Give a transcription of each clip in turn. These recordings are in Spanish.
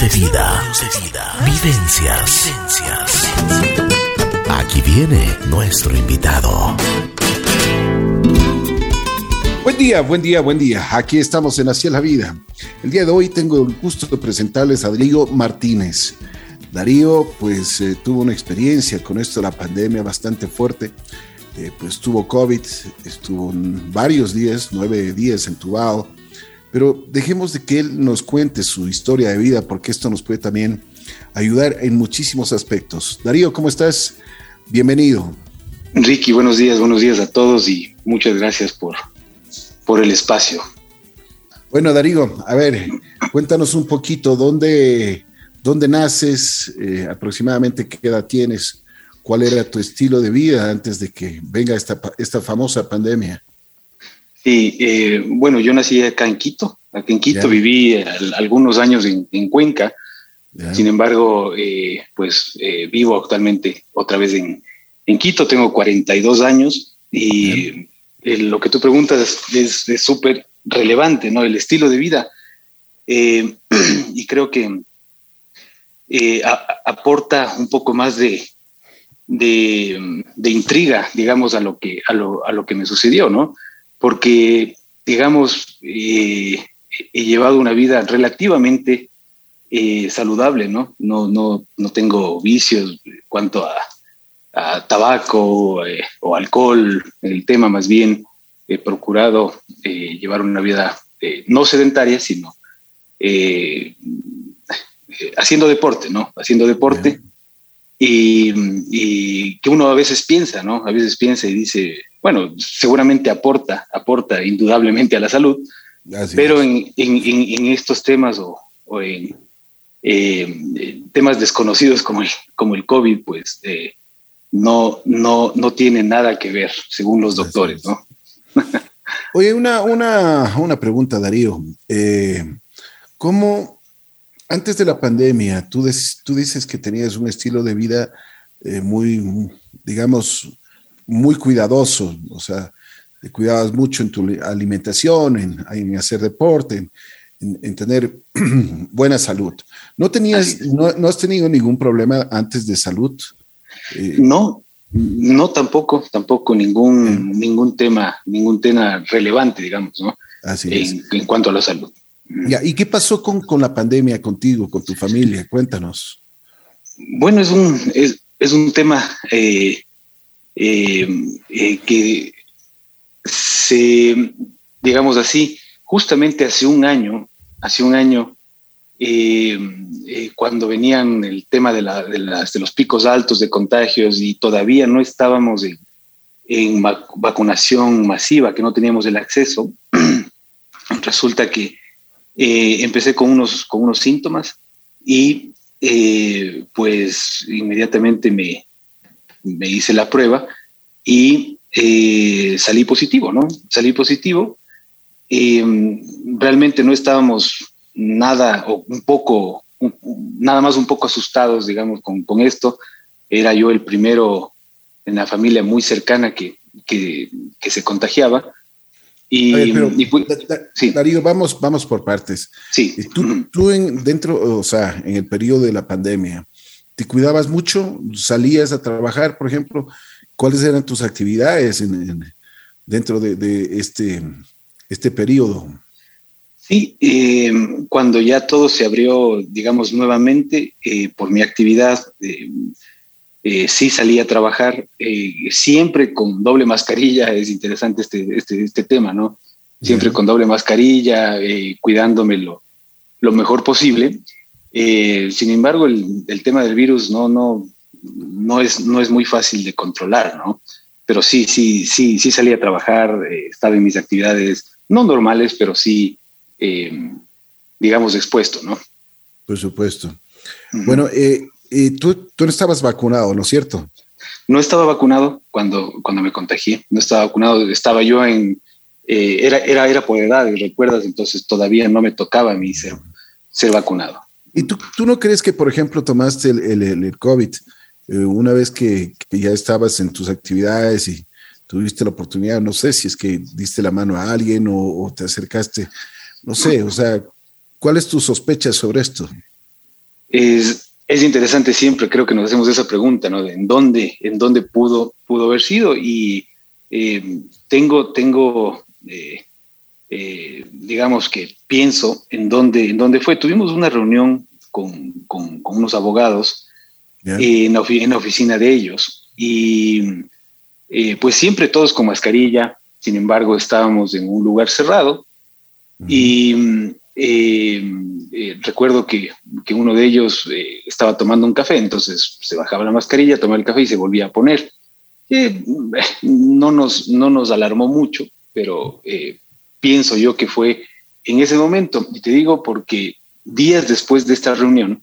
De vida. Vivencias. Aquí viene nuestro invitado. Buen día, buen día, buen día. Aquí estamos en Hacia la Vida. El día de hoy tengo el gusto de presentarles a Darío Martínez. Darío, pues eh, tuvo una experiencia con esto de la pandemia bastante fuerte. Eh, pues tuvo COVID, estuvo varios días, nueve días entubado. Pero dejemos de que él nos cuente su historia de vida, porque esto nos puede también ayudar en muchísimos aspectos. Darío, ¿cómo estás? Bienvenido. Ricky, buenos días, buenos días a todos y muchas gracias por, por el espacio. Bueno, Darío, a ver, cuéntanos un poquito dónde, dónde naces, eh, aproximadamente qué edad tienes, cuál era tu estilo de vida antes de que venga esta, esta famosa pandemia. Sí, eh, bueno, yo nací acá en Quito, acá en Quito viví algunos años en, Cuenca, sin embargo, eh, pues vivo actualmente otra vez en, en Quito, tengo 42 años y lo que tú preguntas es súper relevante, ¿no? El estilo de vida. Eh, y creo que eh, aporta un poco más de, de, intriga, digamos, a lo, que, a, lo, a lo que me sucedió, ¿no? Porque, digamos, eh, he llevado una vida relativamente saludable, ¿no? No, no, no tengo vicios en cuanto a, tabaco eh, o alcohol, el tema más bien he procurado eh, llevar una vida eh, no sedentaria, sino haciendo deporte, ¿no? Haciendo deporte. Y, que uno a veces piensa, ¿no? A veces piensa y dice, bueno, seguramente aporta, aporta indudablemente a la salud, pero en, estos temas o, en temas desconocidos como el, como el COVID, pues no, no, no tiene nada que ver, según los doctores, ¿no? Oye, una, una, una pregunta, Darío. Eh, ¿Cómo, antes de la pandemia, tú, tú dices que tenías un estilo de vida eh, muy, digamos, muy cuidadoso, o sea, te cuidabas mucho en tu alimentación, en, hacer deporte, en, tener buena salud. ¿No, tenías, no, no, has tenido ningún problema antes de salud? Eh, no, no tampoco, tampoco ningún, ningún tema, ningún tema relevante, digamos, ¿no? en, cuanto a la salud. ¿Y qué pasó con, con, la pandemia contigo, con tu familia? Cuéntanos. Bueno, es un, es, un tema eh, eh, que se, digamos así, justamente hace un año, hace un año, eh, eh, cuando venían el tema de, los picos altos de contagios y todavía no estábamos en, vacunación masiva, que no teníamos el acceso, resulta que eh, empecé con unos, con unos síntomas y pues inmediatamente me, me, hice la prueba y salí positivo, ¿no? Salí positivo. realmente no estábamos nada o un poco, nada más un poco asustados, digamos, con, con, esto. Era yo el primero en la familia muy cercana que, que se contagiaba. Y, sí. Darío, vamos, vamos por partes. Sí. Tú, tú en, dentro, o sea, en el periodo de la pandemia, ¿te cuidabas mucho? ¿Salías a trabajar, por ejemplo? ¿Cuáles eran tus actividades en, dentro de, de, este, este periodo? Sí, eh, cuando ya todo se abrió, digamos, nuevamente, eh, por mi actividad, eh, sí salí a trabajar, siempre con doble mascarilla, es interesante este, este, este tema, ¿no? Siempre con doble mascarilla, cuidándome lo, lo, mejor posible. sin embargo, el, el, tema del virus no, no, no, es, no es muy fácil de controlar, ¿no? Pero sí, sí, sí, sí salí a trabajar, estaba en mis actividades, no normales, pero sí eh, digamos, expuesto, ¿no? Por supuesto. Bueno, eh, tú, tú no estabas vacunado, ¿no es cierto? No estaba vacunado cuando, cuando me contagié, no estaba vacunado, estaba yo en, eh, era, era, era por edad, recuerdas, entonces todavía no me tocaba a mí ser, ser vacunado. ¿Y tú, tú no crees que, por ejemplo, tomaste el, el, el COVID una vez que, que, ya estabas en tus actividades y tuviste la oportunidad, no sé si es que diste la mano a alguien o, o te acercaste no sé, o sea, ¿cuál es tu sospecha sobre esto? Es, es interesante siempre, creo que nos hacemos esa pregunta, ¿no? De en dónde, en dónde pudo, pudo haber sido. Y eh, tengo, tengo eh, eh, digamos que pienso en dónde, en dónde fue. Tuvimos una reunión con, con, unos abogados en, la, en, la, oficina de ellos y pues siempre todos con mascarilla, sin embargo estábamos en un lugar cerrado y recuerdo que, que, uno de ellos estaba tomando un café, entonces se bajaba la mascarilla, tomaba el café y se volvía a poner. no, nos, no nos alarmó mucho, pero eh, pienso yo que fue en ese momento, y te digo porque días después de esta reunión,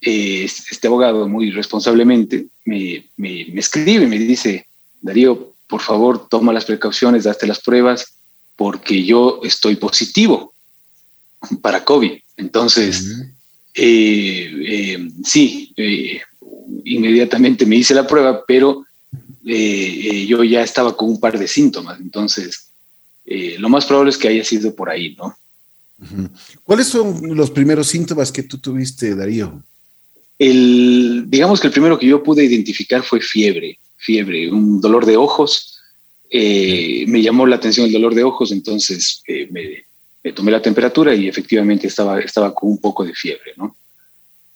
eh, este abogado muy responsablemente me, me, me, escribe y me dice, Darío, por favor, toma las precauciones, hazte las pruebas, porque yo estoy positivo para COVID. Entonces, eh, sí, inmediatamente me hice la prueba, pero yo ya estaba con un par de síntomas. Entonces, eh, lo más probable es que haya sido por ahí, ¿no? ¿Cuáles son los primeros síntomas que tú tuviste, Darío? El, digamos que el primero que yo pude identificar fue fiebre, fiebre, un dolor de ojos. Eh, me llamó la atención el dolor de ojos, entonces eh, me, tomé la temperatura y efectivamente estaba, estaba con un poco de fiebre, ¿no?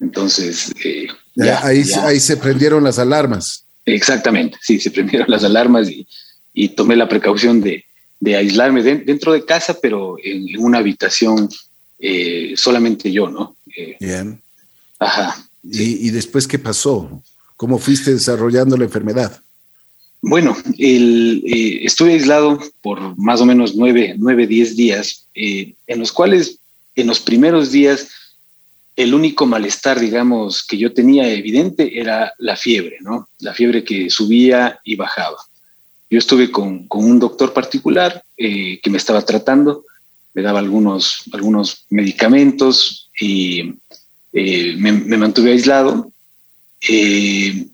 Entonces, ahí, ahí se prendieron las alarmas. Exactamente, sí, se prendieron las alarmas y tomé la precaución de, de aislarme dentro de casa, pero en, una habitación eh, solamente yo, ¿no? Eh, Bien. Ajá. ¿Y, después qué pasó? ¿Cómo fuiste desarrollando la enfermedad? Bueno, eh, estuve aislado por más o menos nueve, nueve diez días, en los cuales en los primeros días el único malestar, digamos, que yo tenía evidente era la fiebre, ¿no? La fiebre que subía y bajaba. Yo estuve con, un doctor particular eh, que me estaba tratando, me daba algunos, algunos medicamentos y eh, me, mantuve aislado. Eh,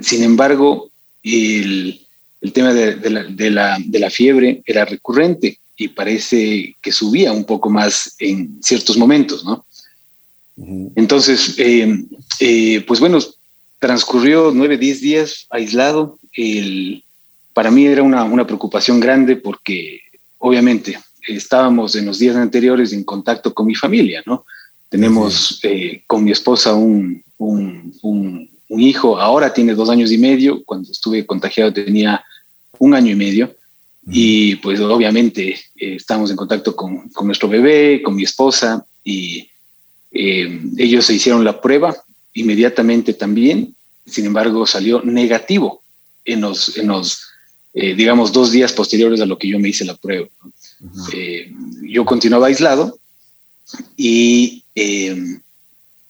sin embargo, el, tema de, la, fiebre era recurrente y parece que subía un poco más en ciertos momentos, ¿no? Entonces, pues bueno, transcurrió nueve, diez días aislado. El, para mí era una, preocupación grande porque obviamente estábamos en los días anteriores en contacto con mi familia, ¿no? Tenemos eh, con mi esposa un, hijo, ahora tiene dos años y medio, cuando estuve contagiado tenía un año y medio, y pues obviamente eh, estamos en contacto con, nuestro bebé, con mi esposa, y eh, ellos se hicieron la prueba inmediatamente también, sin embargo salió negativo en los, en los eh, digamos, dos días posteriores a lo que yo me hice la prueba. Eh, yo continuaba aislado y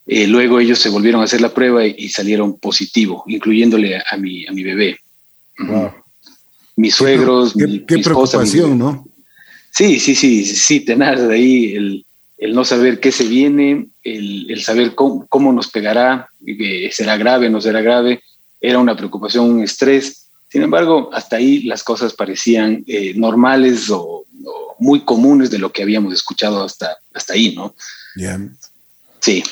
eh, luego ellos se volvieron a hacer la prueba y, salieron positivo, incluyéndole a mi, a mi bebé. Mis suegros, qué, mi, preocupación, ¿no? Sí, sí, sí, sí, tener de ahí el, el, no saber qué se viene, el, el saber cómo, cómo, nos pegará, será grave, no será grave, era una preocupación, un estrés sin embargo, hasta ahí las cosas parecían eh, normales o, muy comunes de lo que habíamos escuchado hasta, hasta ahí, ¿no? Sí.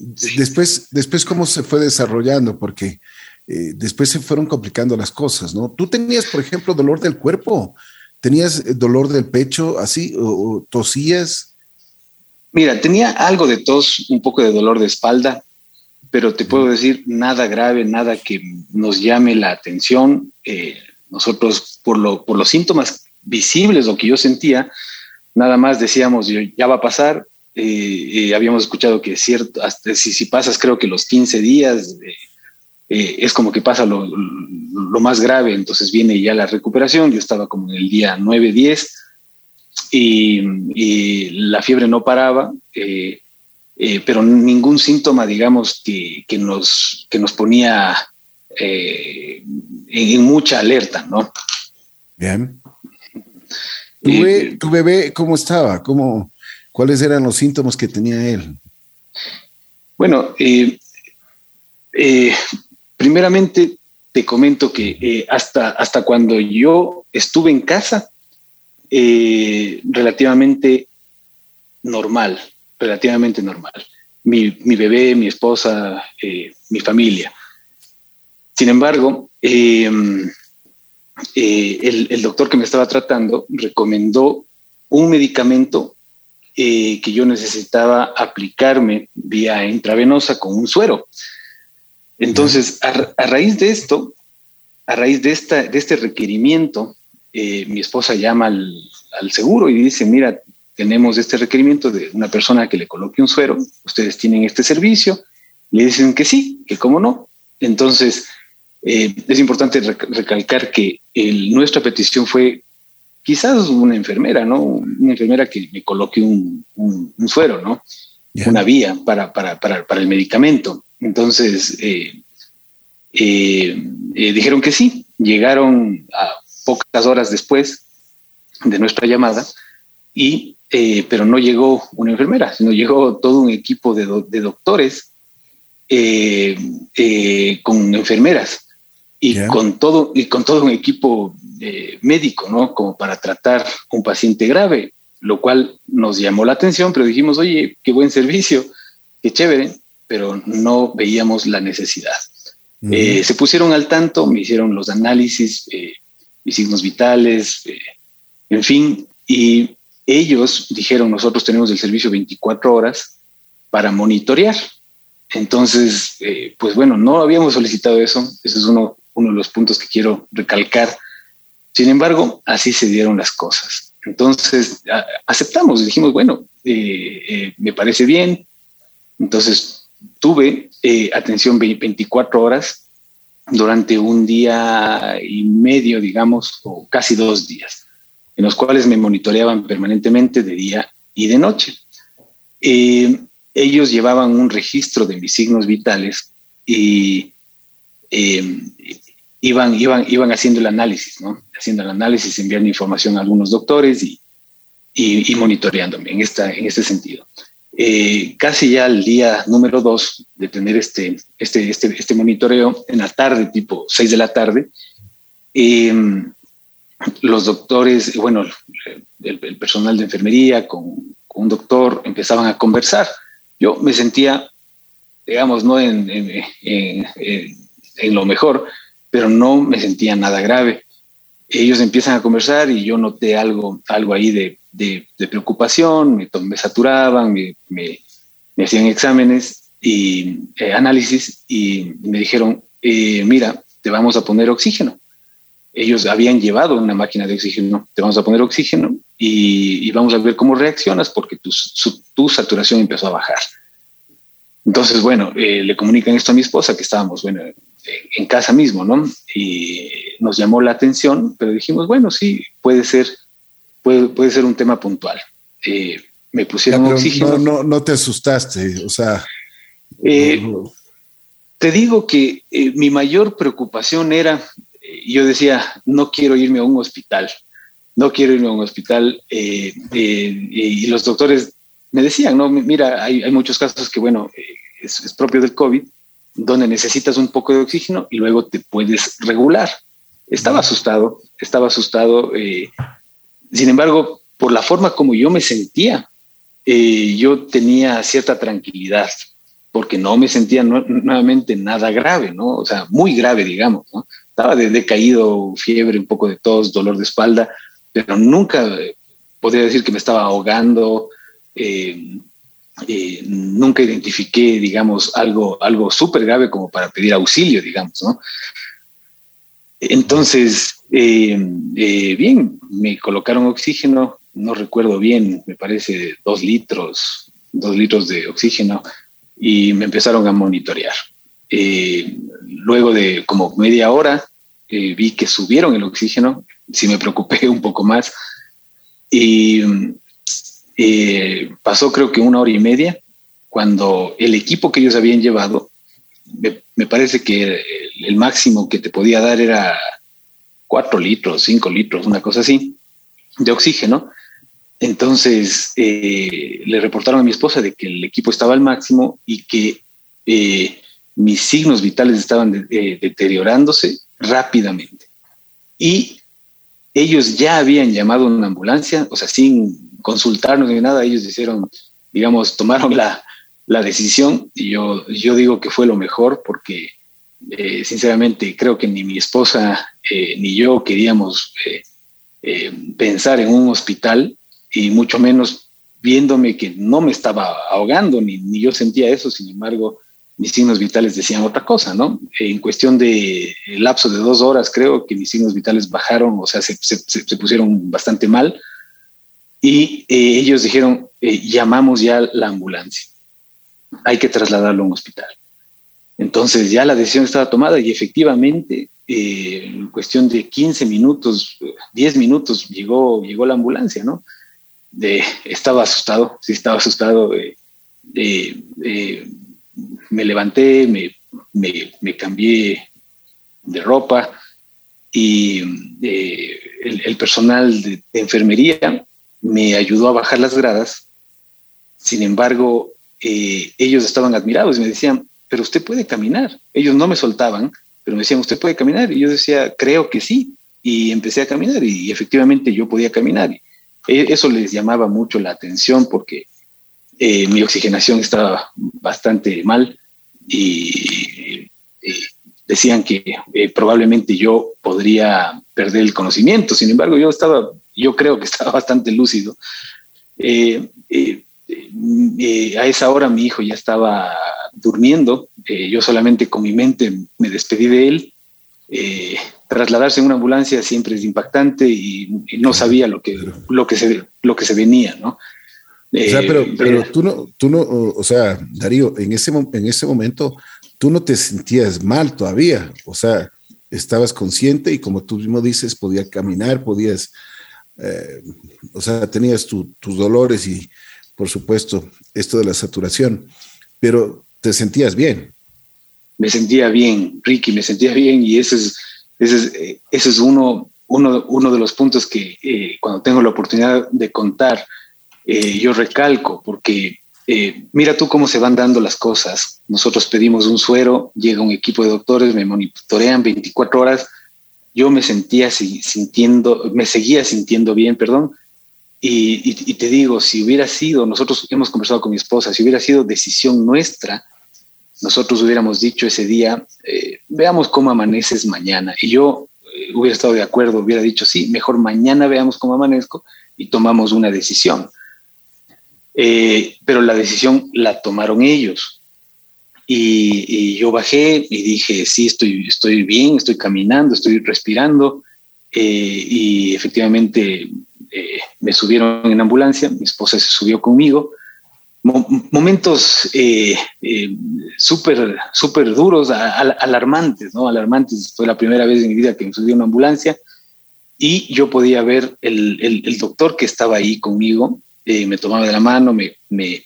Después, después, ¿cómo se fue desarrollando? Porque eh, después se fueron complicando las cosas, ¿no? Tú tenías, por ejemplo, dolor del cuerpo, tenías eh, dolor del pecho, así, o tosías. Mira, tenía algo de tos, un poco de dolor de espalda, pero te puedo decir nada grave, nada que nos llame la atención. Eh, nosotros, por, lo, por los síntomas visibles, lo que yo sentía, nada más decíamos, ya va a pasar. Eh, eh, habíamos escuchado que cierto, hasta si, si, pasas creo que los 15 días, es como que pasa lo, lo, más grave, entonces viene ya la recuperación. Yo estaba como en el día 9, 10 y, y la fiebre no paraba. Eh, pero ningún síntoma, digamos, que, que, nos, que nos ponía eh, en, mucha alerta, ¿no? Bien. Eh, ¿Tu, bebé, cómo estaba? ¿Cómo, ¿Cuáles eran los síntomas que tenía él? Bueno, primeramente te comento que hasta, hasta cuando yo estuve en casa, relativamente normal relativamente normal. mi, bebé, mi esposa, mi familia. Sin embargo, em, el, doctor que me estaba tratando recomendó un medicamento que yo necesitaba aplicarme vía intravenosa con un suero. Entonces, a, raíz de esto, a raíz de, esta, de este requerimiento, eh, mi esposa llama al, seguro y dice, mira, tenemos este requerimiento de una persona que le coloque un suero, ustedes tienen este servicio, le dicen que sí, que cómo no. Entonces, eh, es importante recalcar que nuestra petición fue quizás una enfermera, ¿no? Una enfermera que me coloque un, suero, ¿no? Una vía para, para, para, para, el medicamento. Entonces, eh, eh, eh, dijeron que sí, llegaron a pocas horas después de nuestra llamada, y, pero no llegó una enfermera, sino llegó todo un equipo de, doctores con enfermeras y, con todo, y con todo un equipo médico, ¿no? Como para tratar un paciente grave, lo cual nos llamó la atención, pero dijimos, oye, qué buen servicio, qué chévere pero no veíamos la necesidad. Eh, se pusieron al tanto, me hicieron los análisis, eh, mis signos vitales, eh, en fin, y ellos dijeron, nosotros tenemos el servicio 24 horas para monitorear. Entonces, pues bueno, no habíamos solicitado eso, ese es uno, uno de los puntos que quiero recalcar. Sin embargo, así se dieron las cosas. Entonces, aceptamos, dijimos, bueno, me parece bien. Entonces, tuve eh, atención 24 horas durante un día y medio, digamos, o casi dos días, en los cuales me monitoreaban permanentemente de día y de noche. Eh, ellos llevaban un registro de mis signos vitales y eh, iban, iban, iban haciendo el análisis, ¿no? Haciendo el análisis, enviando información a algunos doctores y, y, y monitoreándome en, esta, en este sentido. Eh, casi ya el día número dos de tener este, este, este, este monitoreo en la tarde, tipo 6 de la tarde, em, los doctores, bueno, el, personal de enfermería con, un doctor empezaban a conversar. Yo me sentía, digamos, no en, en, en, lo mejor, pero no me sentía nada grave. Ellos empiezan a conversar y yo noté algo, algo ahí de preocupación, me, saturaban, me, me, hacían exámenes y eh, análisis y me dijeron, eh, mira, te vamos a poner oxígeno. Ellos habían llevado una máquina de oxígeno, te vamos a poner oxígeno y, vamos a ver cómo reaccionas porque tu, tu, saturación empezó a bajar. Entonces, bueno, eh, le comunican esto a mi esposa, que estábamos, bueno, en casa mismo, ¿no? Y nos llamó la atención, pero dijimos, bueno, sí, puede ser puede, puede ser un tema puntual. Eh, me pusieron oxígeno. No, no, te asustaste, o sea. Eh, te digo que eh, mi mayor preocupación era, yo decía, no quiero irme a un hospital, no quiero irme a un hospital. y los doctores me decían, no, mira, hay, hay muchos casos que, bueno, es, es, propio del COVID, donde necesitas un poco de oxígeno y luego te puedes regular. Estaba asustado, estaba asustado. Sin embargo, por la forma como yo me sentía, eh, yo tenía cierta tranquilidad, porque no me sentía nuevamente nada grave, ¿no? O sea, muy grave, digamos, ¿no? Estaba de decaído, fiebre, un poco de tos, dolor de espalda, pero nunca eh, podría decir que me estaba ahogando, eh, nunca identifiqué, digamos, algo, algo súper grave como para pedir auxilio, digamos, ¿no? Entonces, eh, eh, bien, me colocaron oxígeno, no recuerdo bien, me parece dos litros, dos litros de oxígeno, y me empezaron a monitorear. Eh, luego de como media hora, vi que subieron el oxígeno, sí me preocupé un poco más, y pasó creo que una hora y media cuando el equipo que ellos habían llevado, me, parece que el máximo que te podía dar era cuatro litros, cinco litros, una cosa así, de oxígeno. Entonces eh, le reportaron a mi esposa de que el equipo estaba al máximo y que eh, mis signos vitales estaban eh, deteriorándose rápidamente. Y ellos ya habían llamado a una ambulancia, o sea, sin consultarnos ni nada, ellos hicieron, digamos, tomaron la, la decisión y yo, yo digo que fue lo mejor porque eh, sinceramente creo que ni mi esposa eh, ni yo queríamos eh, pensar en un hospital y mucho menos viéndome que no me estaba ahogando, ni, ni yo sentía eso, sin embargo, mis signos vitales decían otra cosa, ¿no? En cuestión de lapso de dos horas, creo que mis signos vitales bajaron, o sea, se, se, pusieron bastante mal. Y ellos dijeron, llamamos ya la ambulancia, hay que trasladarlo a un hospital. Entonces ya la decisión estaba tomada y efectivamente eh, en cuestión de 15 minutos, 10 minutos llegó, llegó la ambulancia, ¿no? estaba asustado, sí estaba asustado. me levanté, me, me, cambié de ropa y eh, el, personal de, enfermería me ayudó a bajar las gradas. Sin embargo, eh, ellos estaban admirados y me decían, pero usted puede caminar. Ellos no me soltaban, pero me decían, ¿usted puede caminar? Y yo decía, creo que sí. Y empecé a caminar y efectivamente yo podía caminar. E, eso les llamaba mucho la atención porque eh, mi oxigenación estaba bastante mal y, decían que eh, probablemente yo podría perder el conocimiento. Sin embargo, yo estaba, yo creo que estaba bastante lúcido. Eh, a esa hora mi hijo ya estaba durmiendo, eh, yo solamente con mi mente me despedí de él. Eh, trasladarse en una ambulancia siempre es impactante y, no sabía lo que, lo que, se, lo que se venía, ¿no? o sea, pero, eh, pero tú no, tú no, o sea, Darío, en ese, en ese momento tú no te sentías mal todavía, o sea, estabas consciente y como tú mismo dices, podías caminar, podías, o sea, tenías tus dolores y, por supuesto, esto de la saturación, pero te sentías bien. Me sentía bien, Ricky, me sentía bien y ese es, ese es, es uno, uno, uno de los puntos que eh, cuando tengo la oportunidad de contar, eh, yo recalco, porque eh, mira tú cómo se van dando las cosas. Nosotros pedimos un suero, llega un equipo de doctores, me monitorean 24 horas. Yo me sentía sintiendo, me seguía sintiendo bien, perdón, y, te digo, si hubiera sido, nosotros hemos conversado con mi esposa, si hubiera sido decisión nuestra, nosotros hubiéramos dicho ese día, eh, veamos cómo amaneces mañana. Y yo eh, hubiera estado de acuerdo, hubiera dicho, sí, mejor mañana veamos cómo amanezco y tomamos una decisión. Eh, pero la decisión la tomaron ellos. Y, yo bajé y dije, sí, estoy, estoy bien, estoy caminando, estoy respirando. y efectivamente eh, me subieron en ambulancia, mi esposa se subió conmigo. momentos eh, eh, súper, súper duros, alarmantes, ¿no? Alarmantes. Fue la primera vez en mi vida que me subí a una ambulancia y yo podía ver el, el, doctor que estaba ahí conmigo, me tomaba de la mano, me, me,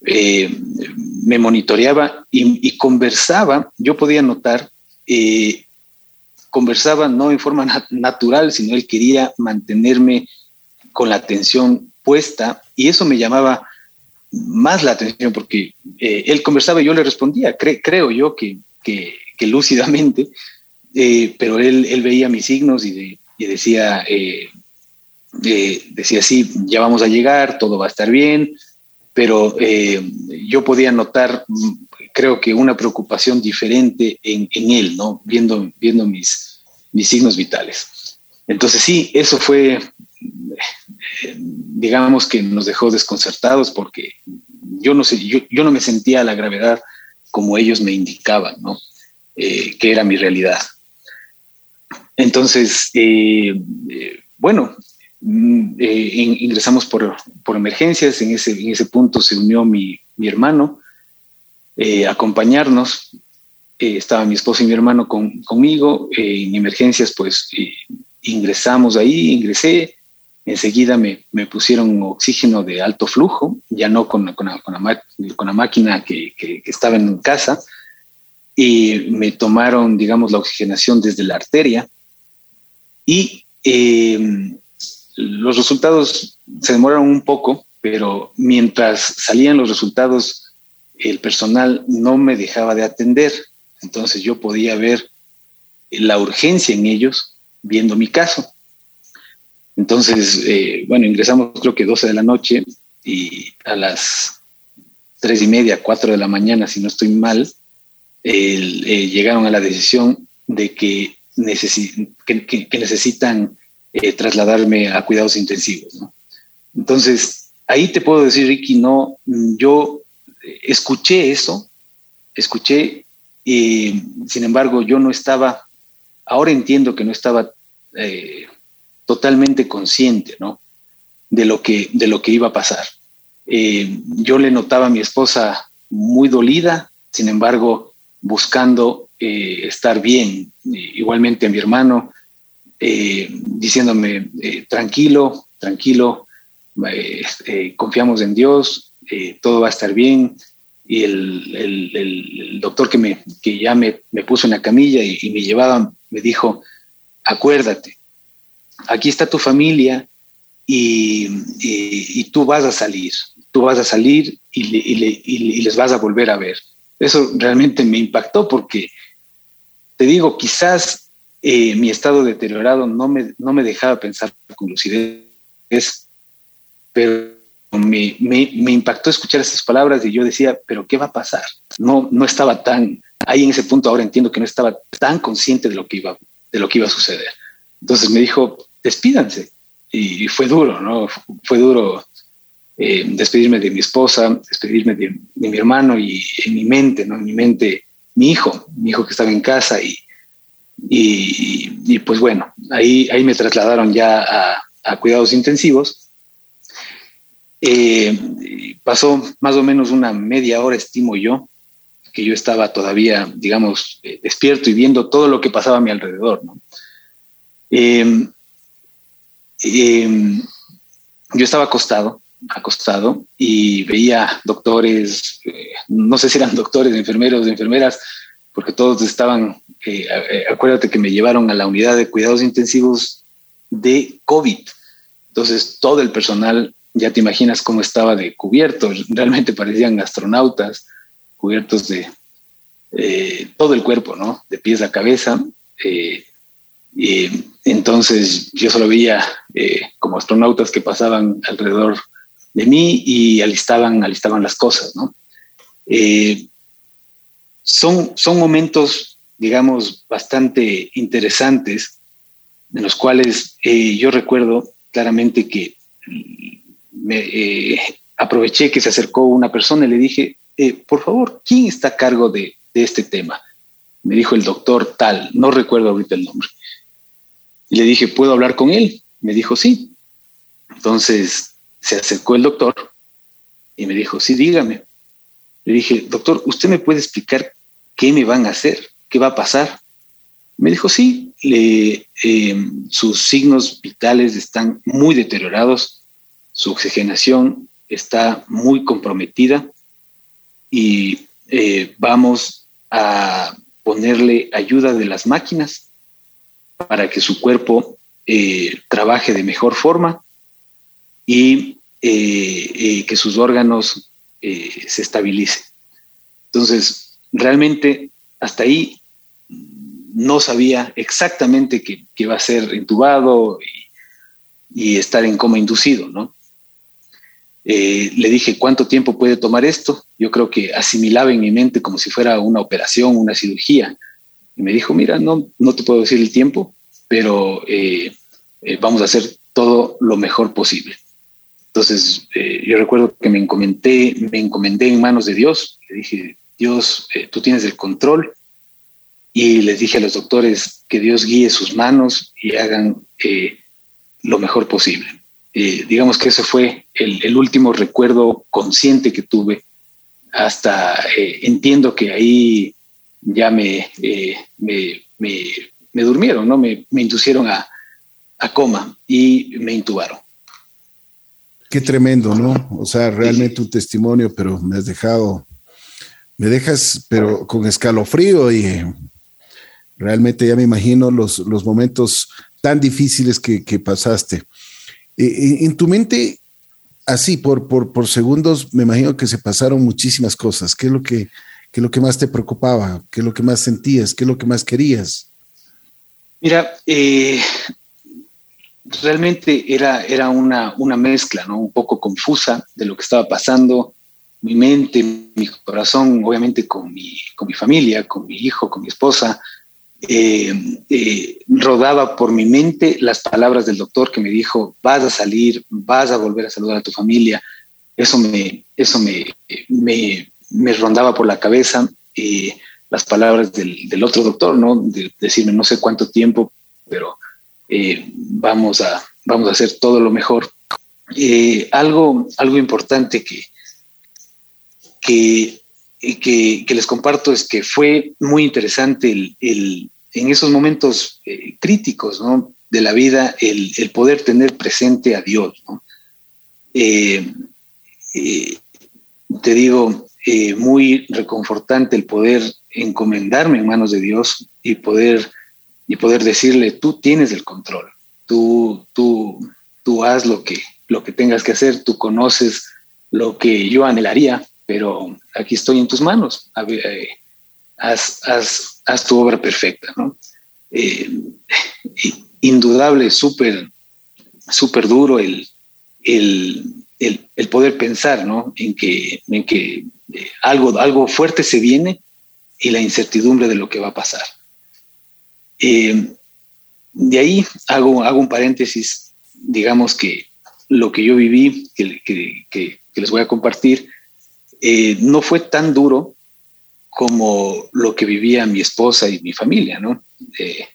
me monitoreaba y, y, conversaba. Yo podía notar conversaba no en forma natural, sino él quería mantenerme con la atención puesta y eso me llamaba más la atención porque eh, él conversaba y yo le respondía, creo yo que, lúcidamente, eh, pero él, veía mis signos y, decía, eh, decía, sí, ya vamos a llegar, todo va a estar bien, pero yo podía notar, creo que una preocupación diferente en, en él, ¿no? Viendo, viendo mis, mis signos vitales. Entonces sí, eso fue digamos que nos dejó desconcertados porque yo no sé, yo, no me sentía la gravedad como ellos me indicaban, ¿no? Eh, que era mi realidad. Entonces, eh, eh, bueno, mm, ingresamos por, emergencias, en ese, en ese punto se unió mi, hermano a acompañarnos, estaba mi esposo y mi hermano conmigo, en emergencias pues ingresamos ahí, ingresé, Enseguida me, me, pusieron oxígeno de alto flujo, ya no con, con, la, con la, máquina que, que, estaba en casa, y me tomaron, digamos, la oxigenación desde la arteria. Y em, los resultados se demoraron un poco, pero mientras salían los resultados, el personal no me dejaba de atender. Entonces yo podía ver la urgencia en ellos viendo mi caso. Entonces, eh, bueno, ingresamos creo que 12 de la noche y a las tres y media, cuatro de la mañana, si no estoy mal, eh, llegaron a la decisión de que, necesitan eh, trasladarme a cuidados intensivos. Entonces, ahí te puedo decir, Ricky, no, yo escuché eso, escuché, y sin embargo, yo no estaba, ahora entiendo que no estaba eh, totalmente consciente. De lo que, de lo que iba a pasar. yo le notaba a mi esposa muy dolida, sin embargo, buscando eh, estar bien. igualmente a mi hermano, eh, diciéndome, eh, tranquilo, tranquilo, confiamos en Dios, todo va a estar bien. Y el, doctor que, me, que ya me, puso en la camilla y, me llevaba, me dijo, acuérdate, aquí está tu familia y, tú vas a salir, tú vas a salir y les vas a volver a ver eso realmente me impactó porque, te digo, quizás eh, mi estado deteriorado no me, no me dejaba pensar con lucidez, pero me, me, impactó escuchar esas palabras y yo decía, pero ¿qué va a pasar? No, no estaba tan, ahí en ese punto ahora entiendo que no estaba tan consciente de lo que iba, de lo que iba a suceder. Entonces me dijo, despídanse. Y fue duro, ¿no? Fue duro eh, despedirme de mi esposa, despedirme de, mi hermano y en mi mente, ¿no? En mi mente, mi hijo, mi hijo que estaba en casa y, y, pues bueno, ahí, ahí me trasladaron ya a, cuidados intensivos. Eh, pasó más o menos una media hora, estimo yo, que yo estaba todavía, digamos, eh, despierto y viendo todo lo que pasaba a mi alrededor. ¿no? yo estaba acostado acostado y veía doctores, eh, no sé si eran doctores, enfermeros, enfermeras, porque todos estaban, eh, eh, acuérdate que me llevaron a la unidad de cuidados intensivos de COVID. Entonces todo el personal, ya te imaginas cómo estaba de cubierto, realmente parecían astronautas, cubiertos de todo el cuerpo, ¿no? De pies a cabeza. y entonces yo solo veía como astronautas que pasaban alrededor de mí y alistaban, alistaban las cosas, ¿no? Eh, son, son momentos, digamos, bastante interesantes, en los cuales eh, yo recuerdo claramente que me, eh, aproveché que se acercó una persona y le dije, por favor, ¿quién está a cargo de, de este tema? Me dijo el doctor tal, no recuerdo ahorita el nombre. Y le dije, ¿puedo hablar con él? Me dijo, sí. Entonces se acercó el doctor y me dijo, sí, dígame. Le dije, doctor, ¿usted me puede explicar qué me van a hacer? ¿Qué va a pasar? Me dijo, sí, eh, sus signos vitales están muy deteriorados, su oxigenación está muy comprometida y eh, vamos a ponerle ayuda de las máquinas para que su cuerpo eh, trabaje de mejor forma y que sus órganos se estabilicen. Entonces, realmente hasta ahí no sabía exactamente que, iba a ser intubado y, estar en coma inducido, ¿no? le dije, ¿cuánto tiempo puede tomar esto? Yo creo que asimilaba en mi mente como si fuera una operación, una cirugía. Y me dijo, mira, no, no te puedo decir el tiempo, pero vamos a hacer todo lo mejor posible. Entonces, eh, yo recuerdo que me encomendé, me encomendé en manos de Dios. Le dije, Dios, eh, tú tienes el control. Y les dije a los doctores que Dios guíe sus manos y hagan eh, lo mejor posible. digamos que ese fue el, último recuerdo consciente que tuve. Hasta entiendo que ahí ya me, me, durmieron, ¿no? Me, inducieron a, a coma y me intubaron. Qué tremendo, ¿no? O sea, realmente un testimonio, pero me has dejado, me dejas, pero con escalofrío y realmente ya me imagino los, los momentos tan difíciles que, pasaste. en tu mente, así, por, por, por, segundos, me imagino que se pasaron muchísimas cosas. ¿Qué es lo que, qué es lo que más te preocupaba? ¿Qué es lo que más sentías? ¿Qué es lo que más querías? Mira, eh, realmente era, era una, una mezcla, ¿no? Un poco confusa de lo que estaba pasando. Mi mente, mi corazón, obviamente con mi, con mi familia, con mi hijo, con mi esposa, eh, eh, rodaba por mi mente las palabras del doctor que me dijo, vas a salir, vas a volver a saludar a tu familia. Eso me, eso me, me, rondaba por la cabeza. y las palabras del, otro doctor, ¿no? De decirme no sé cuánto tiempo, pero eh, vamos, a, vamos a hacer todo lo mejor. algo, algo importante que, que que, les comparto es que fue muy interesante el, en esos momentos eh, críticos de la vida el, poder tener presente a Dios. Eh, eh, te digo, muy reconfortante el poder encomendarme en manos de Dios y poder, y poder decirle, tú tienes el control, tú, tú, tú haz lo que, lo que tengas que hacer, tú conoces lo que yo anhelaría, pero aquí estoy en tus manos. Eh, haz, tu obra perfecta, ¿no? Eh, indudable, súper, súper duro el, el, poder pensar, ¿no? En que, en que eh, algo, algo fuerte se viene y la incertidumbre de lo que va a pasar. de ahí hago, hago un paréntesis, digamos que lo que yo viví, que, que les voy a compartir, eh, no fue tan duro como lo que vivía mi esposa y mi familia, ¿no? Eh,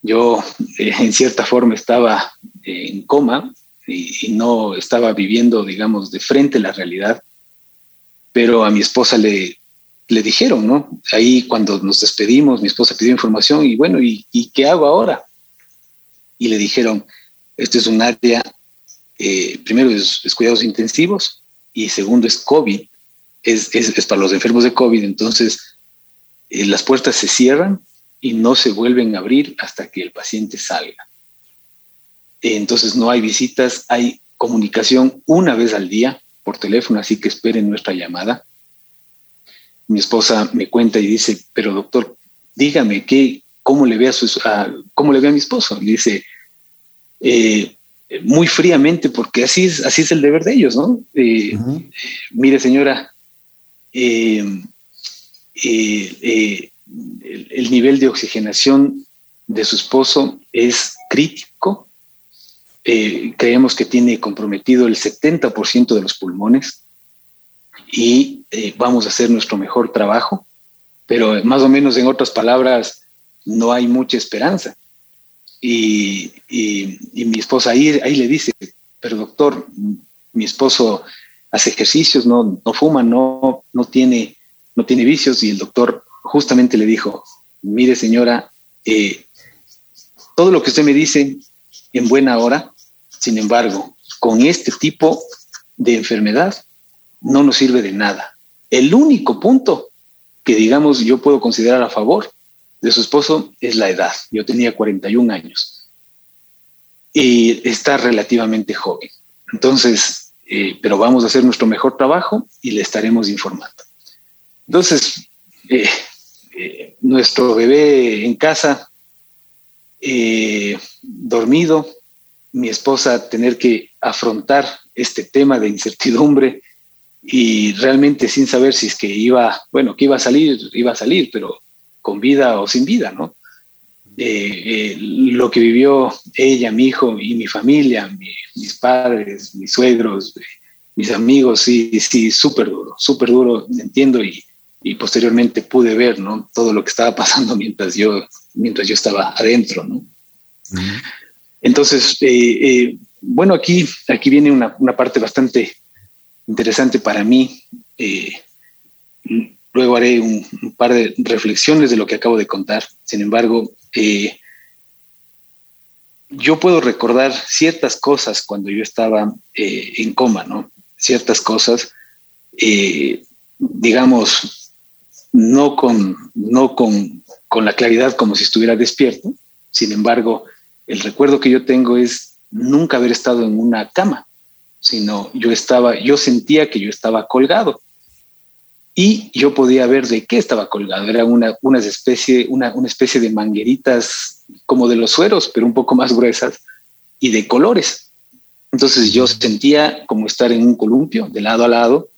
yo eh, en cierta forma estaba en coma y, no estaba viviendo, digamos, de frente la realidad, pero a mi esposa le, le dijeron, ¿no? Ahí cuando nos despedimos, mi esposa pidió información y bueno, ¿y, qué hago ahora? Y le dijeron, este es un área, primero es cuidados intensivos, y segundo es COVID, es, es, para los enfermos de COVID, entonces eh, las puertas se cierran y no se vuelven a abrir hasta que el paciente salga. Entonces no hay visitas, hay comunicación una vez al día por teléfono, así que esperen nuestra llamada. Mi esposa me cuenta y dice, pero doctor, dígame qué, cómo le ve a, su, cómo le ve a mi esposo. Y dice, eh, muy fríamente, porque así es, así es el deber de ellos, ¿no? Eh, mire, señora, eh, eh, el, nivel de oxigenación de su esposo es crítico. creemos que tiene comprometido el 70% de los pulmones y vamos a hacer nuestro mejor trabajo, pero más o menos en otras palabras, no hay mucha esperanza. Y, mi esposa ahí, ahí le dice, pero doctor, mi esposo hace ejercicios, no, no fuma, no, no, tiene, no tiene vicios. Y el doctor justamente le dijo, mire señora, eh, todo lo que usted me dice en buena hora, sin embargo, con este tipo de enfermedad no nos sirve de nada. El único punto que digamos yo puedo considerar a favor de su esposo es la edad. Yo tenía 41 años y está relativamente joven. Entonces, eh, pero vamos a hacer nuestro mejor trabajo y le estaremos informando. Entonces, eh, eh, nuestro bebé en casa, dormido, mi esposa tener que afrontar este tema de incertidumbre y realmente sin saber si es que iba, bueno, que iba a salir, iba a salir, pero con vida o sin vida, ¿no? Eh, eh, lo que vivió ella, mi hijo y mi familia, mis padres, mis suegros, mis amigos, sí, sí, súper duro, súper duro, entiendo, y, posteriormente pude ver, ¿no? Todo lo que estaba pasando mientras yo, mientras yo estaba adentro, ¿no? Entonces, eh, bueno, aquí, aquí viene una, una, parte bastante interesante para mí. Luego haré un, par de reflexiones de lo que acabo de contar. Sin embargo, eh, yo puedo recordar ciertas cosas cuando yo estaba eh, en coma, ¿no? Ciertas cosas, eh, digamos, no, con, no con, con la claridad como si estuviera despierto. Sin embargo, el recuerdo que yo tengo es nunca haber estado en una cama, sino yo estaba, yo sentía que yo estaba colgado y yo podía ver de qué estaba colgado. Era una, una, especie, una, una especie de mangueritas como de los sueros, pero un poco más gruesas y de colores. Entonces yo sentía como estar en un columpio de lado a lado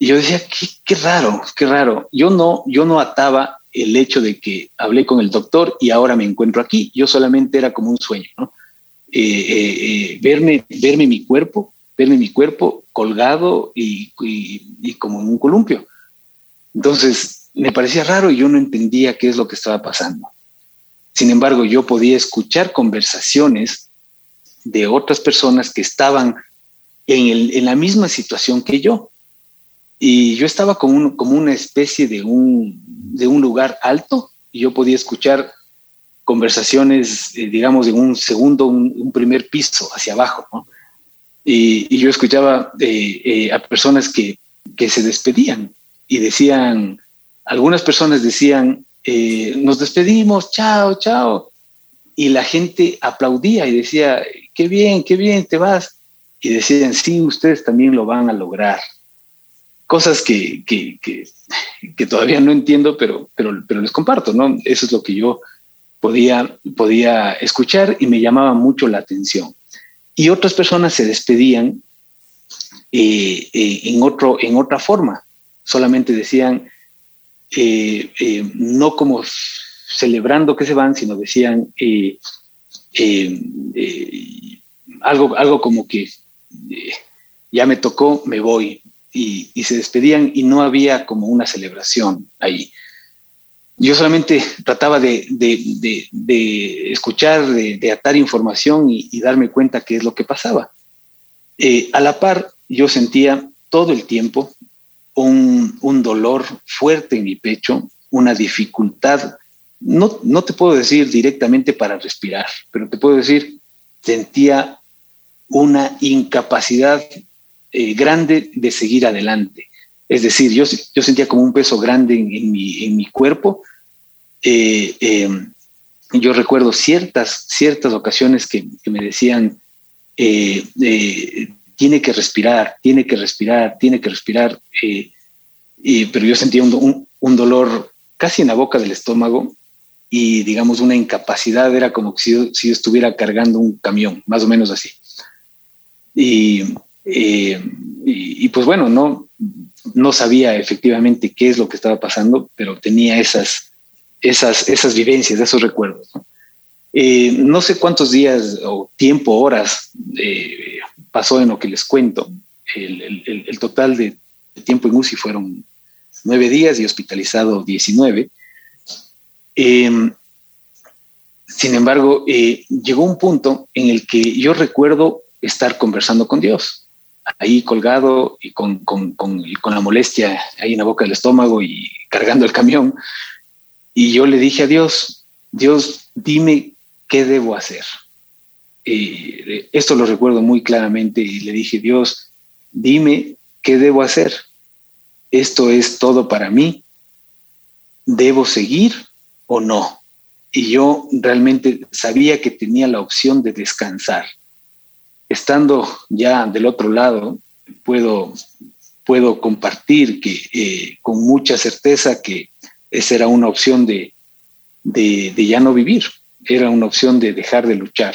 Y yo decía, qué, qué, raro, qué raro. Yo no, yo no ataba el hecho de que hablé con el doctor y ahora me encuentro aquí. Yo solamente era como un sueño, ¿no? Eh, eh, eh, verme, verme mi cuerpo, verme mi cuerpo colgado y, y, como en un columpio. Entonces, me parecía raro y yo no entendía qué es lo que estaba pasando. Sin embargo, yo podía escuchar conversaciones de otras personas que estaban en, el, en la misma situación que yo. Y yo estaba como, como una especie de un, de un lugar alto y yo podía escuchar conversaciones, eh, digamos, de un segundo, un, primer piso hacia abajo. Y, yo escuchaba eh, eh, a personas que, que, se despedían y decían, algunas personas decían, nos despedimos, chao, chao. Y la gente aplaudía y decía, qué bien, qué bien, te vas. Y decían, sí, ustedes también lo van a lograr. Cosas que, que, que, todavía no entiendo, pero, pero, pero les comparto, ¿no? Eso es lo que yo podía, podía escuchar y me llamaba mucho la atención. Y otras personas se despedían eh, eh, en, otro, en otra forma, solamente decían, eh, no como celebrando que se van, sino decían algo, algo como que ya me tocó, me voy, y, y, se despedían y no había como una celebración ahí yo solamente trataba de, escuchar, de, atar información y, darme cuenta qué es lo que pasaba. Eh, a la par, yo sentía todo el tiempo un, dolor fuerte en mi pecho, una dificultad, no, no te puedo decir directamente para respirar, pero te puedo decir, sentía una incapacidad eh, grande de seguir adelante. Es decir, yo, yo sentía como un peso grande en, mi, en mi, cuerpo. Eh, eh, yo recuerdo ciertas, ciertas ocasiones que, me decían, eh, tiene que respirar, tiene que respirar, tiene que respirar. pero yo sentía un, un, dolor casi en la boca del estómago y, digamos, una incapacidad. Era como si yo, si yo estuviera cargando un camión, más o menos así. Y, y, y pues bueno, no, no sabía efectivamente qué es lo que estaba pasando, pero tenía esas, esas, esas vivencias, esos recuerdos. ¿no? Eh, sé cuántos días o tiempo, horas eh, pasó en lo que les cuento. El, total de, tiempo en UCI fueron nueve días y hospitalizado 19. Em, sin embargo, eh, llegó un punto en el que yo recuerdo estar conversando con Dios ahí colgado y con, con, la molestia ahí en la boca del estómago y cargando el camión. Y yo le dije a Dios, Dios, dime qué debo hacer. esto lo recuerdo muy claramente y le dije, Dios, dime qué debo hacer. Esto es todo para mí. ¿Debo seguir o no? Y yo realmente sabía que tenía la opción de descansar estando ya del otro lado, puedo, puedo compartir que eh, con mucha certeza que esa era una opción de, de, ya no vivir, era una opción de dejar de luchar.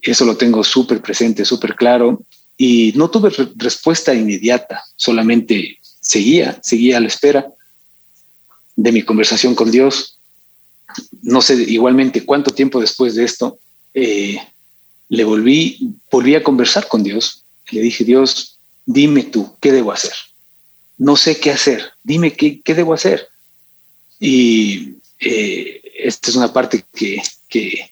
Eso lo tengo súper presente, súper claro. Y no tuve respuesta inmediata, solamente seguía, seguía a la espera de mi conversación con Dios. No sé igualmente cuánto tiempo después de esto eh, le volví, volví a conversar con Dios. Le dije, Dios, dime tú, ¿qué debo hacer? No sé qué hacer, dime qué, qué debo hacer. Y eh, esta es una parte que, que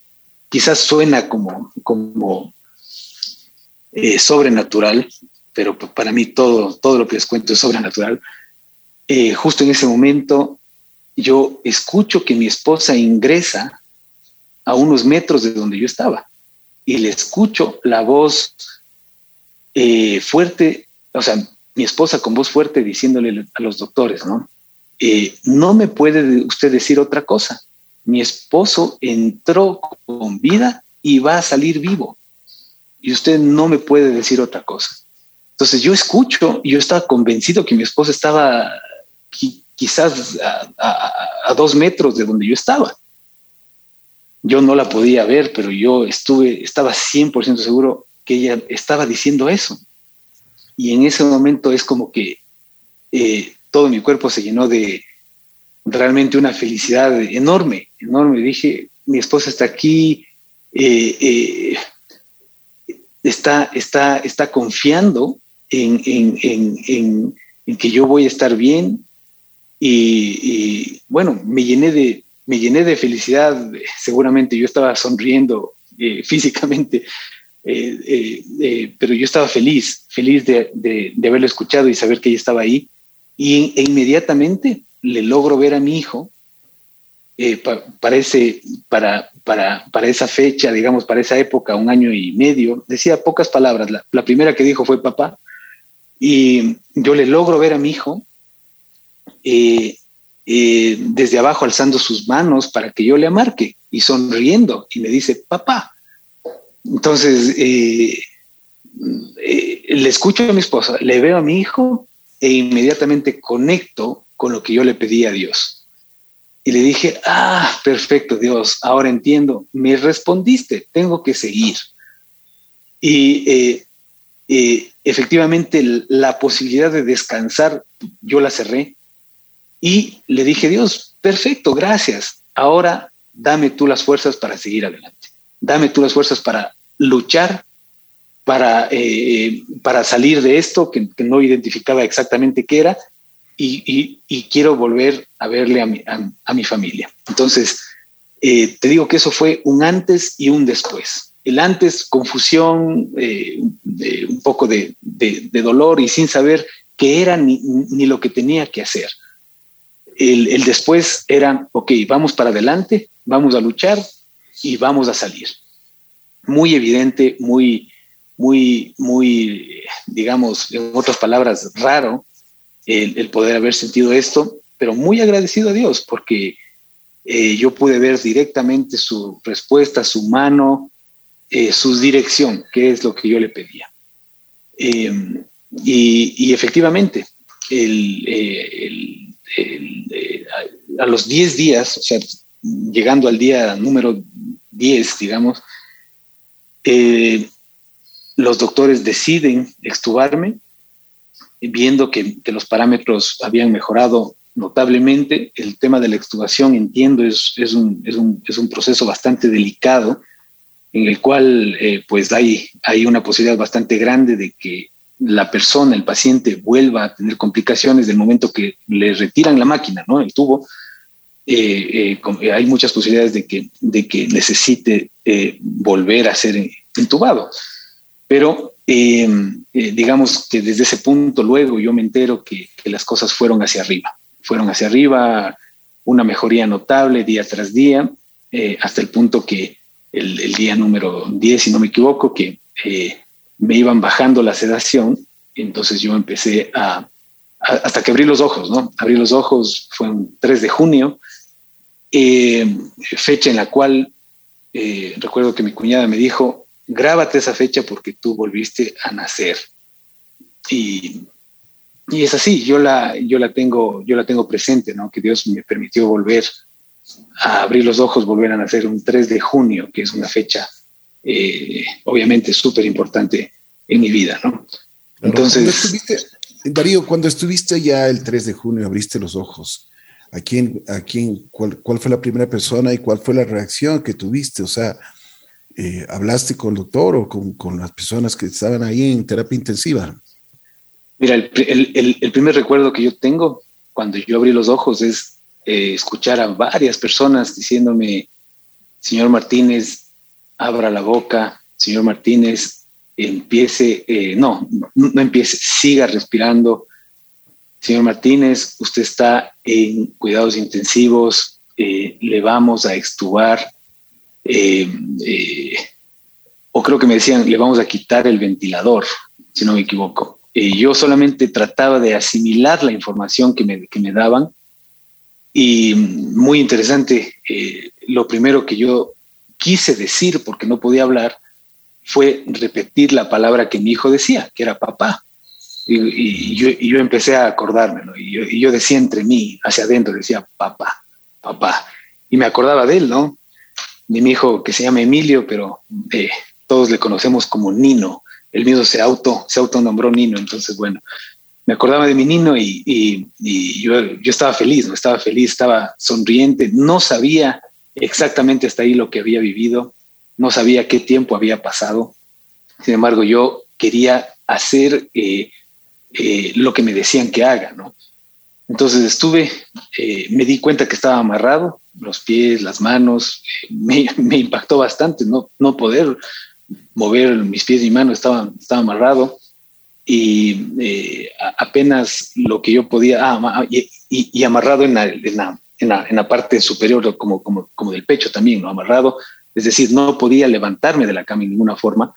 quizás suena como, como eh, sobrenatural, pero para mí todo, todo lo que les cuento es sobrenatural. Eh, justo en ese momento yo escucho que mi esposa ingresa a unos metros de donde yo estaba y le escucho la voz fuerte, o sea, mi esposa con voz fuerte diciéndole a los doctores, ¿no? Eh, no me puede usted decir otra cosa. Mi esposo entró con vida y va a salir vivo. Y usted no me puede decir otra cosa. Entonces yo escucho y yo estaba convencido que mi esposa estaba quizás a dos metros de donde yo estaba yo no la podía ver, pero yo estuve, estaba 100% seguro que ella estaba diciendo eso. Y en ese momento es como que eh, todo mi cuerpo se llenó de realmente una felicidad enorme, enorme. Dije, mi esposa está aquí, eh, eh, está, está, está confiando en, que yo voy a estar bien. Y, bueno, me llené, de, me llené de felicidad. Seguramente yo estaba sonriendo físicamente, pero yo estaba feliz, feliz de, de, haberlo escuchado y saber que ella estaba ahí. Y e inmediatamente le logro ver a mi hijo eh, para, para, para, para, esa fecha, digamos, para esa época, un año y medio, decía pocas palabras. La, primera que dijo fue papá. Y yo le logro ver a mi hijo eh, eh, desde abajo alzando sus manos para que yo le amarque y sonriendo y me dice, papá. Entonces, le escucho a mi esposa, le veo a mi hijo e inmediatamente conecto con lo que yo le pedí a Dios. Y le dije, ah, perfecto, Dios, ahora entiendo, me respondiste, tengo que seguir. Y eh, eh, efectivamente la posibilidad de descansar, yo la cerré y le dije, Dios, perfecto, gracias, ahora dame tú las fuerzas para seguir adelante, dame tú las fuerzas para luchar, para, eh, para salir de esto que, no identificaba exactamente qué era y, quiero volver a verle a mi, a, mi familia. Entonces, eh, te digo que eso fue un antes y un después. El antes, confusión, eh, un poco de, dolor y sin saber qué era ni, lo que tenía que hacer. El, después era, ok, vamos para adelante, vamos a luchar y vamos a salir. Muy evidente, muy, muy, muy, digamos, en otras palabras, raro, el, poder haber sentido esto, pero muy agradecido a Dios porque eh, yo pude ver directamente su respuesta, su mano, eh, su dirección, que es lo que yo le pedía. Em, y, efectivamente, a los 10 días, o sea, llegando al día número 10, digamos, eh, los doctores deciden extubarme viendo que, los parámetros habían mejorado notablemente. El tema de la extubación, entiendo, es, un, es, un, es un, proceso bastante delicado en el cual eh, pues hay, una posibilidad bastante grande de que la persona, el paciente, vuelva a tener complicaciones del momento que le retiran la máquina, ¿no? el tubo. Eh, eh, hay muchas posibilidades de que, de que necesite volver a ser entubado. Pero Em, eh, digamos que desde ese punto luego yo me entero que, las cosas fueron hacia arriba, fueron hacia arriba, una mejoría notable día tras día, eh, hasta el punto que el, día número 10, si no me equivoco, que eh, me iban bajando la sedación, entonces yo empecé a, hasta que abrí los ojos, ¿no? Abrí los ojos, fue un 3 de junio, fecha en la cual recuerdo que mi cuñada me dijo, grábate esa fecha porque tú volviste a nacer. Y, y, es así, yo la, yo, la tengo, yo la tengo presente, ¿no? que Dios me permitió volver a abrir los ojos, volver a nacer un 3 de junio, que es una fecha eh, obviamente súper importante en mi vida. ¿no? Entonces... Darío, cuando estuviste ya el 3 de junio, abriste los ojos. ¿A quién, a quién, cuál, cuál fue la primera persona y cuál fue la reacción que tuviste? O sea, eh, hablaste con el doctor o con, las personas que estaban ahí en terapia intensiva? Mira, el, primer recuerdo que yo tengo cuando yo abrí los ojos es eh, escuchar a varias personas diciéndome, señor Martínez, abra la boca, señor Martínez, empiece, eh, no, no, empiece, siga respirando. Señor Martínez, usted está en cuidados intensivos, le vamos a extubar, eh, eh, o creo que me decían, le vamos a quitar el ventilador, si no me equivoco. Eh, yo solamente trataba de asimilar la información que me, que me daban y muy interesante, lo primero que yo quise decir, porque no podía hablar, fue repetir la palabra que mi hijo decía, que era papá. Y, yo, empecé a acordarme, y, yo, y, yo, decía entre mí, hacia adentro, decía papá, papá. Y me acordaba de él, ¿no? De mi hijo que se llama Emilio, pero eh, todos le conocemos como Nino. El mío se auto, se autonombró Nino, entonces bueno, me acordaba de mi niño y, yo, estaba feliz, ¿no? estaba feliz, estaba sonriente, no sabía exactamente hasta ahí lo que había vivido, no sabía qué tiempo había pasado. Sin embargo, yo quería hacer eh, eh, lo que me decían que haga, ¿no? Entonces estuve, eh, me di cuenta que estaba amarrado, los pies, las manos, me, impactó bastante, no, no poder mover mis pies y manos, estaba, estaba amarrado y eh, apenas lo que yo podía, ah, y, amarrado en la, en, la, parte superior, como, como, como del pecho también, ¿no? amarrado, es decir, no podía levantarme de la cama en ninguna forma,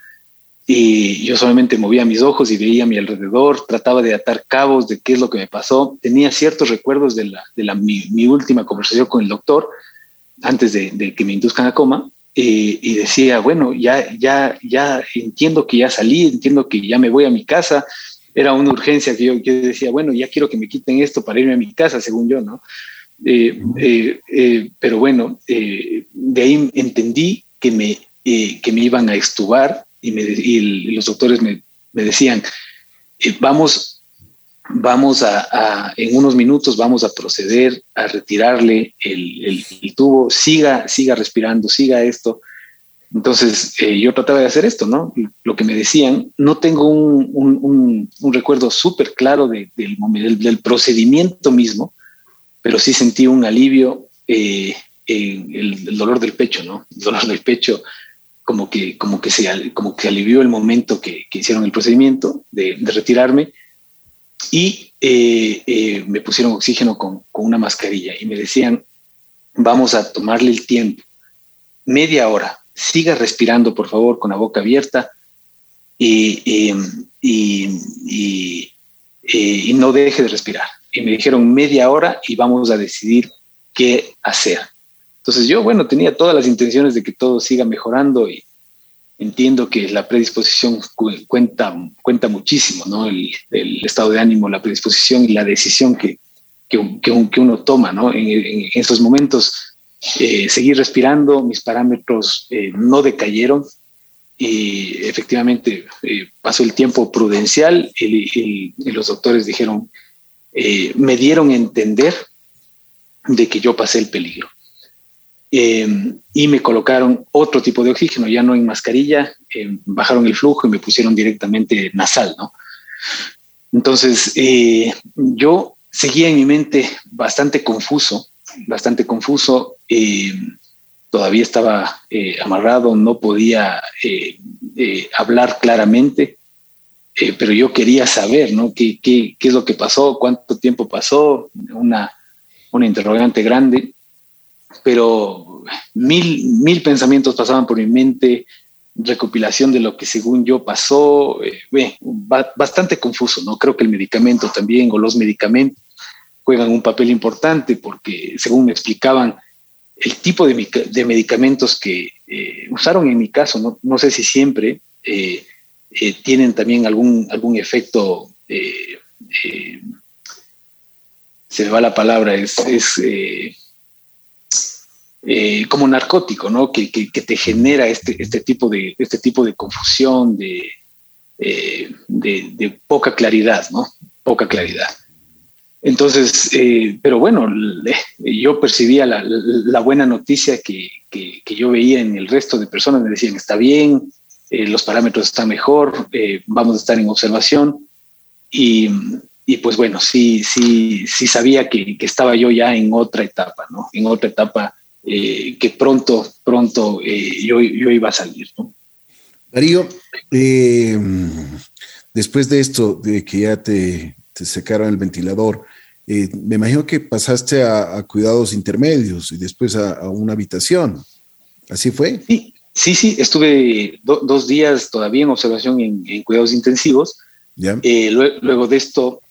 y yo solamente movía mis ojos y veía a mi alrededor, trataba de atar cabos de qué es lo que me pasó, tenía ciertos recuerdos de, la, de la, mi, mi última conversación con el doctor antes de, de que me induzcan a coma, y decía, bueno, ya, ya, ya entiendo que ya salí, entiendo que ya me voy a mi casa. Era una urgencia que yo, decía, bueno, ya quiero que me quiten esto para irme a mi casa, según yo, ¿no? Eh, eh, eh, pero bueno, de ahí entendí que me, que me iban a extubar y, los doctores me, decían, vamos vamos a, en unos minutos vamos a proceder a retirarle el, tubo, siga, siga respirando, siga esto. Entonces eh, yo trataba de hacer esto, ¿no? Lo que me decían, no tengo un, recuerdo súper claro del, del, procedimiento mismo, pero sí sentí un alivio eh, en el, dolor del pecho, ¿no? El dolor del pecho, como que, como que, se, como que alivió el momento que, hicieron el procedimiento de, retirarme y eh, eh, me pusieron oxígeno con, una mascarilla y me decían, vamos a tomarle el tiempo, media hora, siga respirando por favor con la boca abierta y, y, no deje de respirar. Y me dijeron media hora y vamos a decidir qué hacer. Entonces yo, bueno, tenía todas las intenciones de que todo siga mejorando y, entiendo que la predisposición cuenta, cuenta muchísimo, ¿no? El, estado de ánimo, la predisposición y la decisión que, que, uno toma, ¿no? En, esos momentos, eh, seguir respirando, mis parámetros eh, no decayeron y efectivamente eh, pasó el tiempo prudencial y, y los doctores dijeron, me dieron a entender de que yo pasé el peligro. Eh, y me colocaron otro tipo de oxígeno, ya no en mascarilla, eh, bajaron el flujo y me pusieron directamente nasal, ¿no? Entonces, eh, yo seguía en mi mente bastante confuso, bastante confuso, todavía estaba amarrado, no podía hablar claramente, pero yo quería saber, ¿no? ¿Qué, ¿Qué, qué, es lo que pasó? ¿Cuánto tiempo pasó? Una, una interrogante grande pero mil, mil pensamientos pasaban por mi mente, recopilación de lo que según yo pasó, eh, bastante confuso, ¿no? Creo que el medicamento también o los medicamentos juegan un papel importante porque según me explicaban, el tipo de, de medicamentos que eh, usaron en mi caso, no, no sé si siempre, eh, tienen también algún, algún efecto, se me va la palabra, es eh, como narcótico, ¿no? Que, te genera este, este, tipo de, este tipo de confusión, de, eh, de, poca claridad, ¿no? Poca claridad. Entonces, eh, pero bueno, yo percibía la, buena noticia que, yo veía en el resto de personas, me decían, está bien, los parámetros están mejor, vamos a estar en observación. Y, y, pues bueno, sí, sí, sí sabía que, estaba yo ya en otra etapa, ¿no? En otra etapa eh, que pronto, pronto eh, yo, yo, iba a salir. Darío, eh, después de esto, de que ya te, te secaron el ventilador, me imagino que pasaste a, cuidados intermedios y después a, una habitación. ¿Así fue? Sí, sí, sí estuve dos días todavía en observación en, cuidados intensivos. luego, de esto,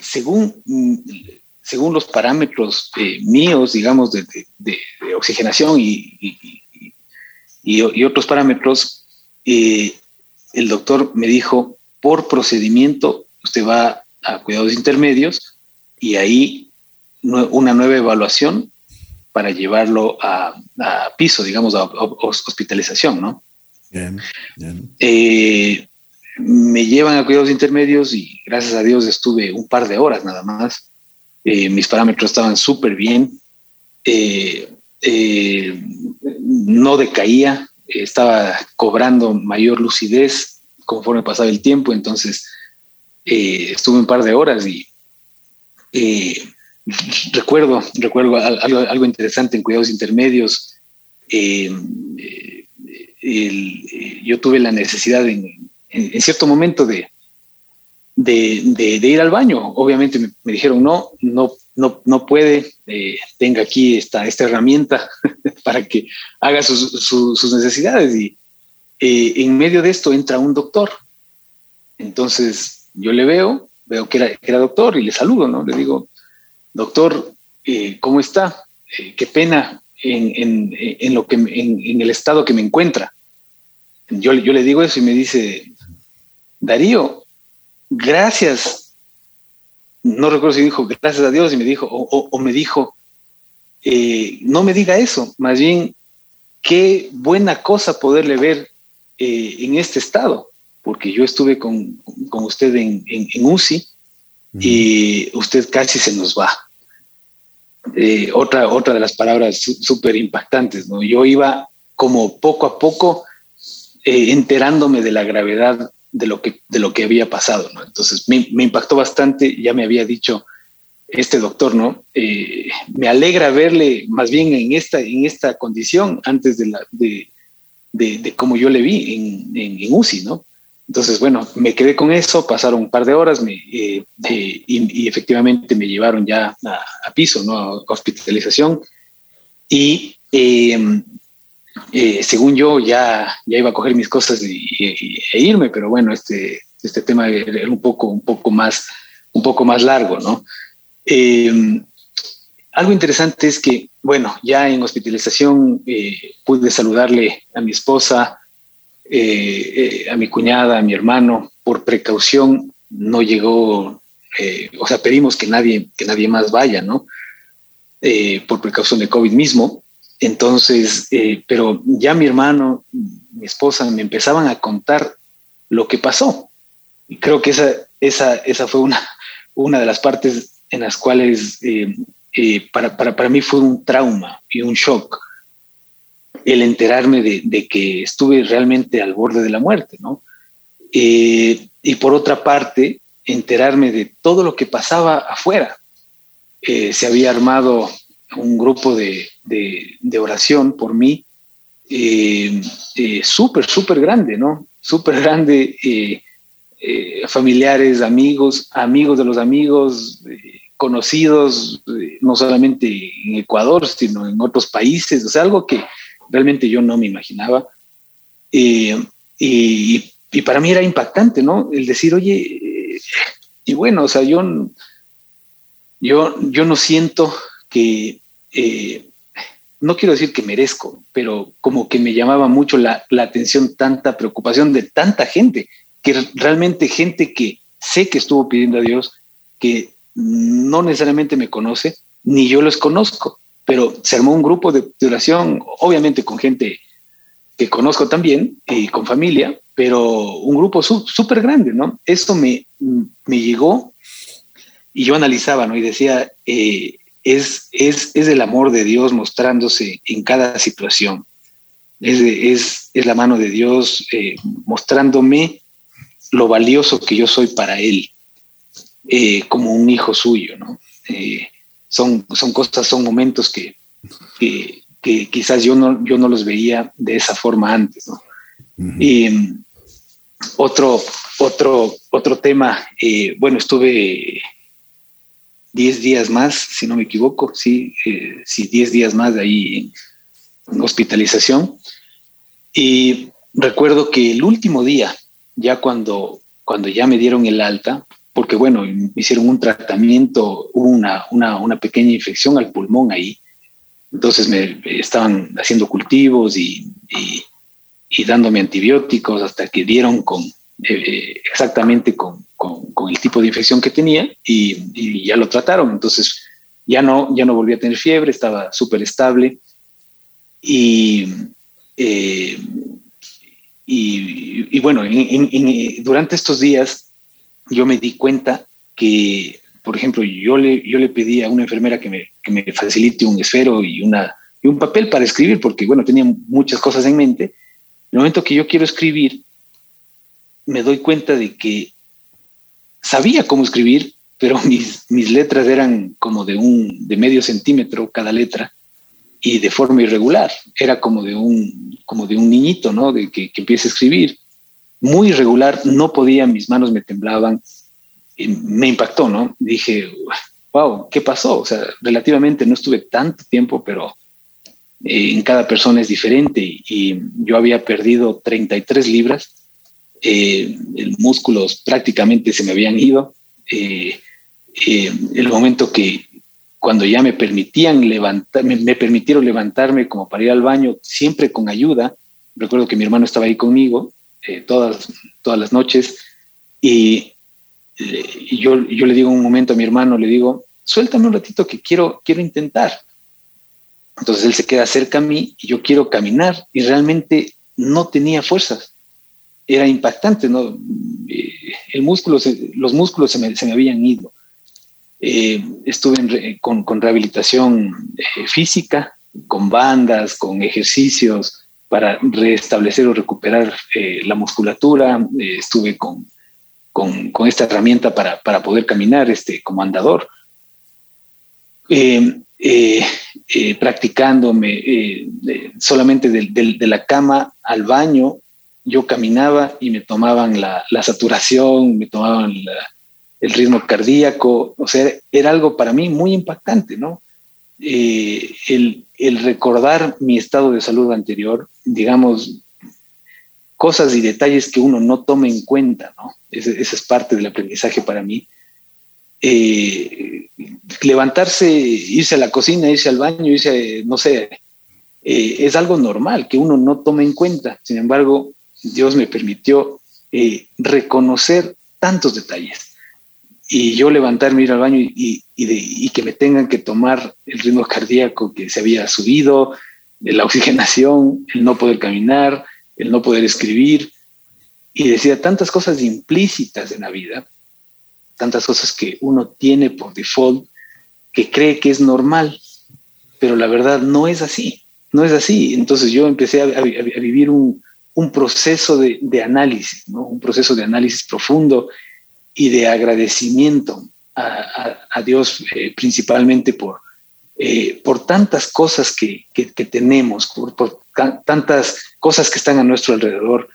según según los parámetros eh, míos, digamos, de, oxigenación y, y, otros parámetros, eh, el doctor me dijo, por procedimiento, usted va a cuidados intermedios y ahí una nueva evaluación para llevarlo a, piso, digamos, a, hospitalización, ¿no? Bien, bien. Eh, me llevan a cuidados intermedios y gracias a Dios estuve un par de horas nada más. Eh, mis parámetros estaban súper bien. Eh, eh, no decaía, estaba cobrando mayor lucidez conforme pasaba el tiempo, entonces estuve un par de horas y recuerdo, recuerdo algo, interesante en cuidados intermedios. yo tuve la necesidad en, en, cierto momento de, de, ir al baño. Obviamente me, dijeron, no, no, no, no puede, eh, tenga aquí esta, esta herramienta para que haga sus, necesidades. Y eh, en medio de esto entra un doctor. Entonces yo le veo, veo que era, doctor y le saludo, ¿no? Le digo, doctor, eh, ¿cómo está? qué pena en, lo que, en, el estado que me encuentra. Yo, yo le digo eso y me dice, Darío, gracias. No recuerdo si dijo gracias a Dios y me dijo, o, me dijo, eh, no me diga eso, más bien, qué buena cosa poderle ver eh, en este estado, porque yo estuve con, usted en, UCI y usted casi se nos va. Eh, otra, otra de las palabras súper impactantes, ¿no? Yo iba como poco a poco enterándome de la gravedad de lo que, de lo que había pasado, ¿no? Entonces me, impactó bastante, ya me había dicho este doctor, ¿no? Eh, me alegra verle más bien en esta, en esta condición antes de, la, de, de, cómo yo le vi en, en, UCI, ¿no? Entonces, bueno, me quedé con eso, pasaron un par de horas me, eh, y, efectivamente me llevaron ya a, piso, ¿no? A hospitalización. Y eh, eh, según yo ya, ya iba a coger mis cosas y, e irme, pero bueno, este, este tema era un poco, un poco más, un poco más largo, ¿no? Eh, algo interesante es que, bueno, ya en hospitalización eh, pude saludarle a mi esposa, a mi cuñada, a mi hermano, por precaución no llegó, o sea, pedimos que nadie, que nadie más vaya, ¿no? por precaución de COVID mismo. Entonces, eh, pero ya mi hermano, mi esposa me empezaban a contar lo que pasó. Y creo que esa, esa, esa fue una, una de las partes en las cuales eh, eh, para, para, para, mí fue un trauma y un shock el enterarme de, de que estuve realmente al borde de la muerte, ¿no? y por otra parte, enterarme de todo lo que pasaba afuera. se había armado un grupo de, de, oración por mí, eh, eh, súper, súper grande, ¿no? Súper grande, eh, familiares, amigos, amigos de los amigos, conocidos, no solamente en Ecuador, sino en otros países, o sea, algo que realmente yo no me imaginaba. Y, y, para mí era impactante, ¿no? El decir, oye, y bueno, o sea, yo, yo, yo no siento que no quiero decir que merezco, pero como que me llamaba mucho la, atención tanta preocupación de tanta gente, que realmente gente que sé que estuvo pidiendo a Dios, que no necesariamente me conoce, ni yo los conozco, pero se armó un grupo de, oración, obviamente con gente que conozco también y con familia, pero un grupo súper grande, ¿no? Esto me, me llegó y yo analizaba, ¿no? Y decía, eh, es, es, es el amor de Dios mostrándose en cada situación. Es, es, es la mano de Dios eh, mostrándome lo valioso que yo soy para Él, eh, como un hijo suyo, ¿no? Eh, son, son cosas, son momentos que, que, quizás yo no, yo no los veía de esa forma antes, ¿no? Y mm, otro, otro, otro tema, bueno, estuve 10 días más, si no me equivoco, sí, eh, sí 10 días más de ahí en, hospitalización. Y recuerdo que el último día, ya cuando, cuando ya me dieron el alta, porque bueno, me hicieron un tratamiento, hubo una, una, una pequeña infección al pulmón ahí, entonces me estaban haciendo cultivos y, y, dándome antibióticos hasta que dieron con, eh, exactamente con, con, el tipo de infección que tenía y, ya lo trataron. Entonces ya no, ya no volví a tener fiebre, estaba súper estable y, eh, y, bueno, durante estos días yo me di cuenta que, por ejemplo, yo le, yo le pedí a una enfermera que me, que me facilite un esfero y, una, y un papel para escribir, porque bueno, tenía muchas cosas en mente. El momento que yo quiero escribir, me doy cuenta de que sabía cómo escribir, pero mis, mis letras eran como de un de medio centímetro cada letra y de forma irregular. Era como de un, como de un niñito, ¿no? De que, que empieza a escribir. Muy irregular, no podía, mis manos me temblaban. me impactó, ¿no? Dije, wow, ¿qué pasó? O sea, relativamente no estuve tanto tiempo, pero eh, en cada persona es diferente. Y, yo había perdido 33 libras. Eh, músculos prácticamente se me habían ido. Eh, eh, el momento que, cuando ya me permitían levantar, me, permitieron levantarme como para ir al baño, siempre con ayuda. Recuerdo que mi hermano estaba ahí conmigo eh, todas, todas las noches y, yo, yo le digo un momento a mi hermano, le digo, suéltame un ratito que quiero, quiero intentar. Entonces él se queda cerca a mí y yo quiero caminar y realmente no tenía fuerzas. Era impactante, ¿no? Eh, el músculo, los músculos se me, se me habían ido. Eh, estuve con, rehabilitación eh, física, con bandas, con ejercicios para restablecer o recuperar eh, la musculatura. estuve con, con, esta herramienta para, para, poder caminar este, como andador. practicándome solamente de, la cama al baño, yo caminaba y me tomaban la, la saturación, me tomaban el ritmo cardíaco, o sea, era algo para mí muy impactante, ¿no? Eh, el, recordar mi estado de salud anterior, digamos, cosas y detalles que uno no toma en cuenta, ¿no? Ese, es parte del aprendizaje para mí. Eh, levantarse, irse a la cocina, irse al baño, irse, no sé, eh, es algo normal que uno no tome en cuenta. Sin embargo, Dios me permitió reconocer tantos detalles y yo levantarme, ir al baño y, que me tengan que tomar el ritmo cardíaco que se había subido, la oxigenación, el no poder caminar, el no poder escribir, y decía tantas cosas implícitas en la vida, tantas cosas que uno tiene por default, que cree que es normal, pero la verdad no es así, no es así. Entonces yo empecé a, vivir un, un proceso de, análisis, ¿no? un proceso de análisis profundo y de agradecimiento a, Dios eh, principalmente por, eh, por tantas cosas que, tenemos, por, tantas cosas que están a nuestro alrededor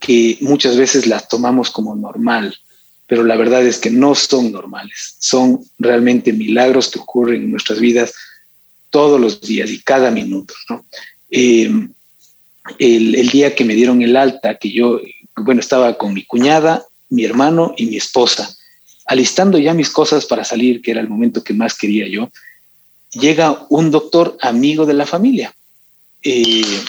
que muchas veces las tomamos como normal, pero la verdad es que no son normales, son realmente milagros que ocurren en nuestras vidas todos los días y cada minuto. Eh, el, día que me dieron el alta, que yo, bueno, estaba con mi cuñada mi hermano y mi esposa. Alistando ya mis cosas para salir, que era el momento que más quería yo, llega un doctor amigo de la familia. Eh,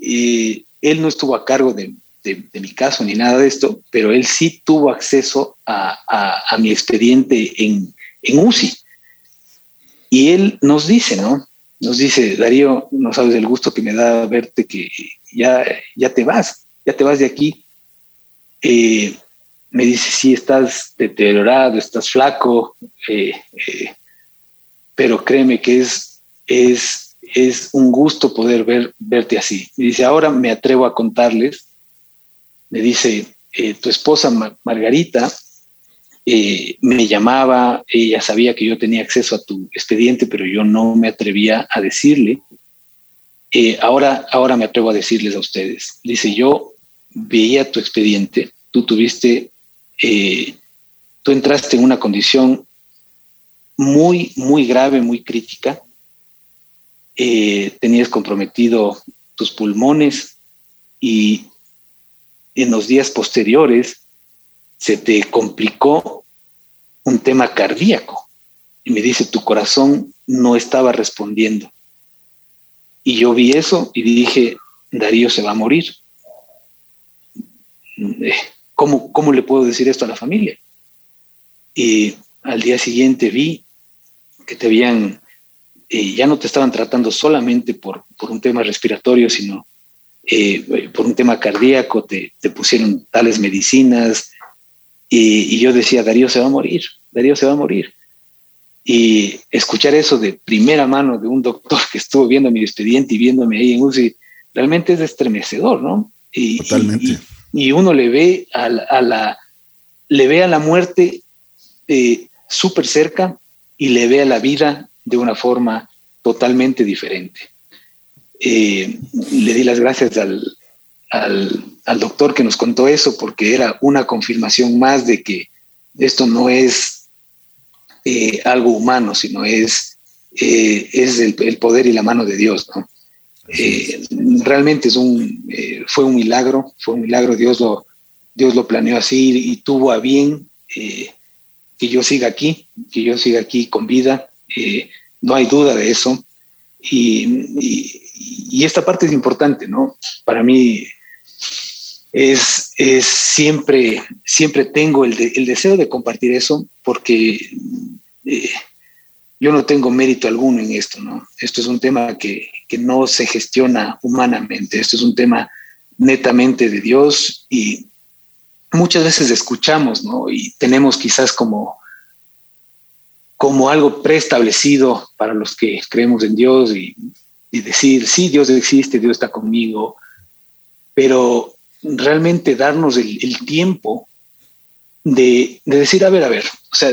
eh, él no estuvo a cargo de, mi caso ni nada de esto, pero él sí tuvo acceso a, mi expediente en, en, UCI. Y él nos dice, ¿no? Nos dice, Darío, no sabes el gusto que me da verte que ya, ya te vas, ya te vas de aquí eh, me dice, sí, estás deteriorado, estás flaco, eh, eh, pero créeme que es, es, es un gusto poder ver, verte así. Me dice, ahora me atrevo a contarles, me dice, tu esposa Margarita me llamaba, ella sabía que yo tenía acceso a tu expediente, pero yo no me atrevía a decirle. ahora, ahora me atrevo a decirles a ustedes. Dice, yo veía tu expediente, tú tuviste, eh, tú entraste en una condición muy, muy grave, muy crítica. Eh, tenías comprometido tus pulmones y en los días posteriores se te complicó un tema cardíaco. Y me dice, tu corazón no estaba respondiendo. Y yo vi eso y dije, Darío se va a morir. Eh, ¿cómo, ¿cómo le puedo decir esto a la familia? Y al día siguiente vi que te habían, eh, ya no te estaban tratando solamente por, por un tema respiratorio, sino eh, por un tema cardíaco te, pusieron tales medicinas y, yo decía, Darío se va a morir, Darío se va a morir. Y escuchar eso de primera mano de un doctor que estuvo viendo mi expediente y viéndome ahí en UCI, realmente es estremecedor, ¿no? Y, Totalmente. Y, uno le ve a la, le ve a la muerte eh, súper cerca y le ve a la vida de una forma totalmente diferente. Eh, le di las gracias al, al, doctor que nos contó eso porque era una confirmación más de que esto no es eh, algo humano, sino es, eh, es el, poder y la mano de Dios. realmente es un, fue un milagro, fue un milagro, Dios lo, Dios lo planeó así y tuvo a bien que yo siga aquí, que yo siga aquí con vida. no hay duda de eso. y, y esta parte es importante, ¿no? Para mí es, es siempre, siempre tengo el, el, deseo de compartir eso porque eh, yo no tengo mérito alguno en esto, ¿no? Esto es un tema que, que no se gestiona humanamente, esto es un tema netamente de Dios y muchas veces escuchamos, ¿no? Y tenemos quizás como, como algo preestablecido para los que creemos en Dios y y decir, sí, Dios existe, Dios está conmigo, pero realmente darnos el, tiempo de, decir, a ver, a ver, o sea,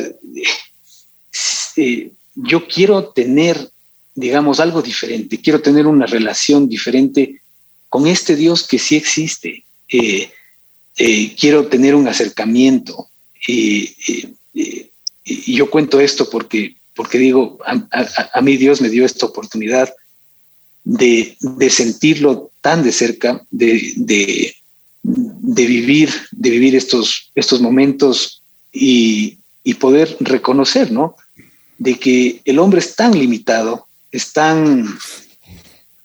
eh, yo quiero tener, digamos, algo diferente, quiero tener una relación diferente con este Dios que sí existe, eh, eh, quiero tener un acercamiento. y yo cuento esto porque, porque digo, a mí Dios me dio esta oportunidad de, sentirlo tan de cerca, de, de, vivir, de vivir estos, estos momentos y, poder reconocer, ¿no? De que el hombre es tan limitado, es tan,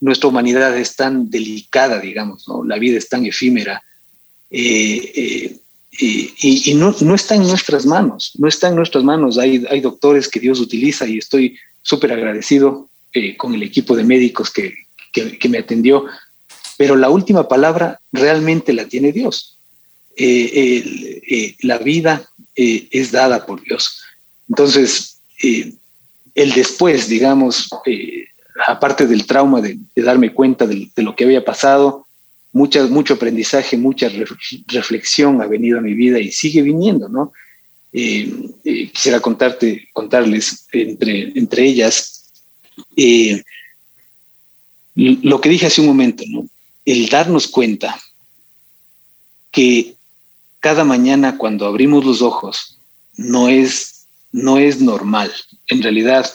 nuestra humanidad es tan delicada, digamos, ¿no? La vida es tan efímera. Eh, eh, y, no, no, está en nuestras manos, no está en nuestras manos. Hay, hay doctores que Dios utiliza y estoy súper agradecido eh, con el equipo de médicos que, que, me atendió, pero la última palabra realmente la tiene Dios. Eh, eh, la vida es dada por Dios. Entonces, el después, digamos, aparte del trauma de, darme cuenta de, lo que había pasado, mucho aprendizaje, mucha reflexión ha venido a mi vida y sigue viniendo, ¿no? quisiera contarte, contarles entre, entre ellas eh, lo que dije hace un momento, ¿no? El darnos cuenta que cada mañana cuando abrimos los ojos no es, no es normal. En realidad,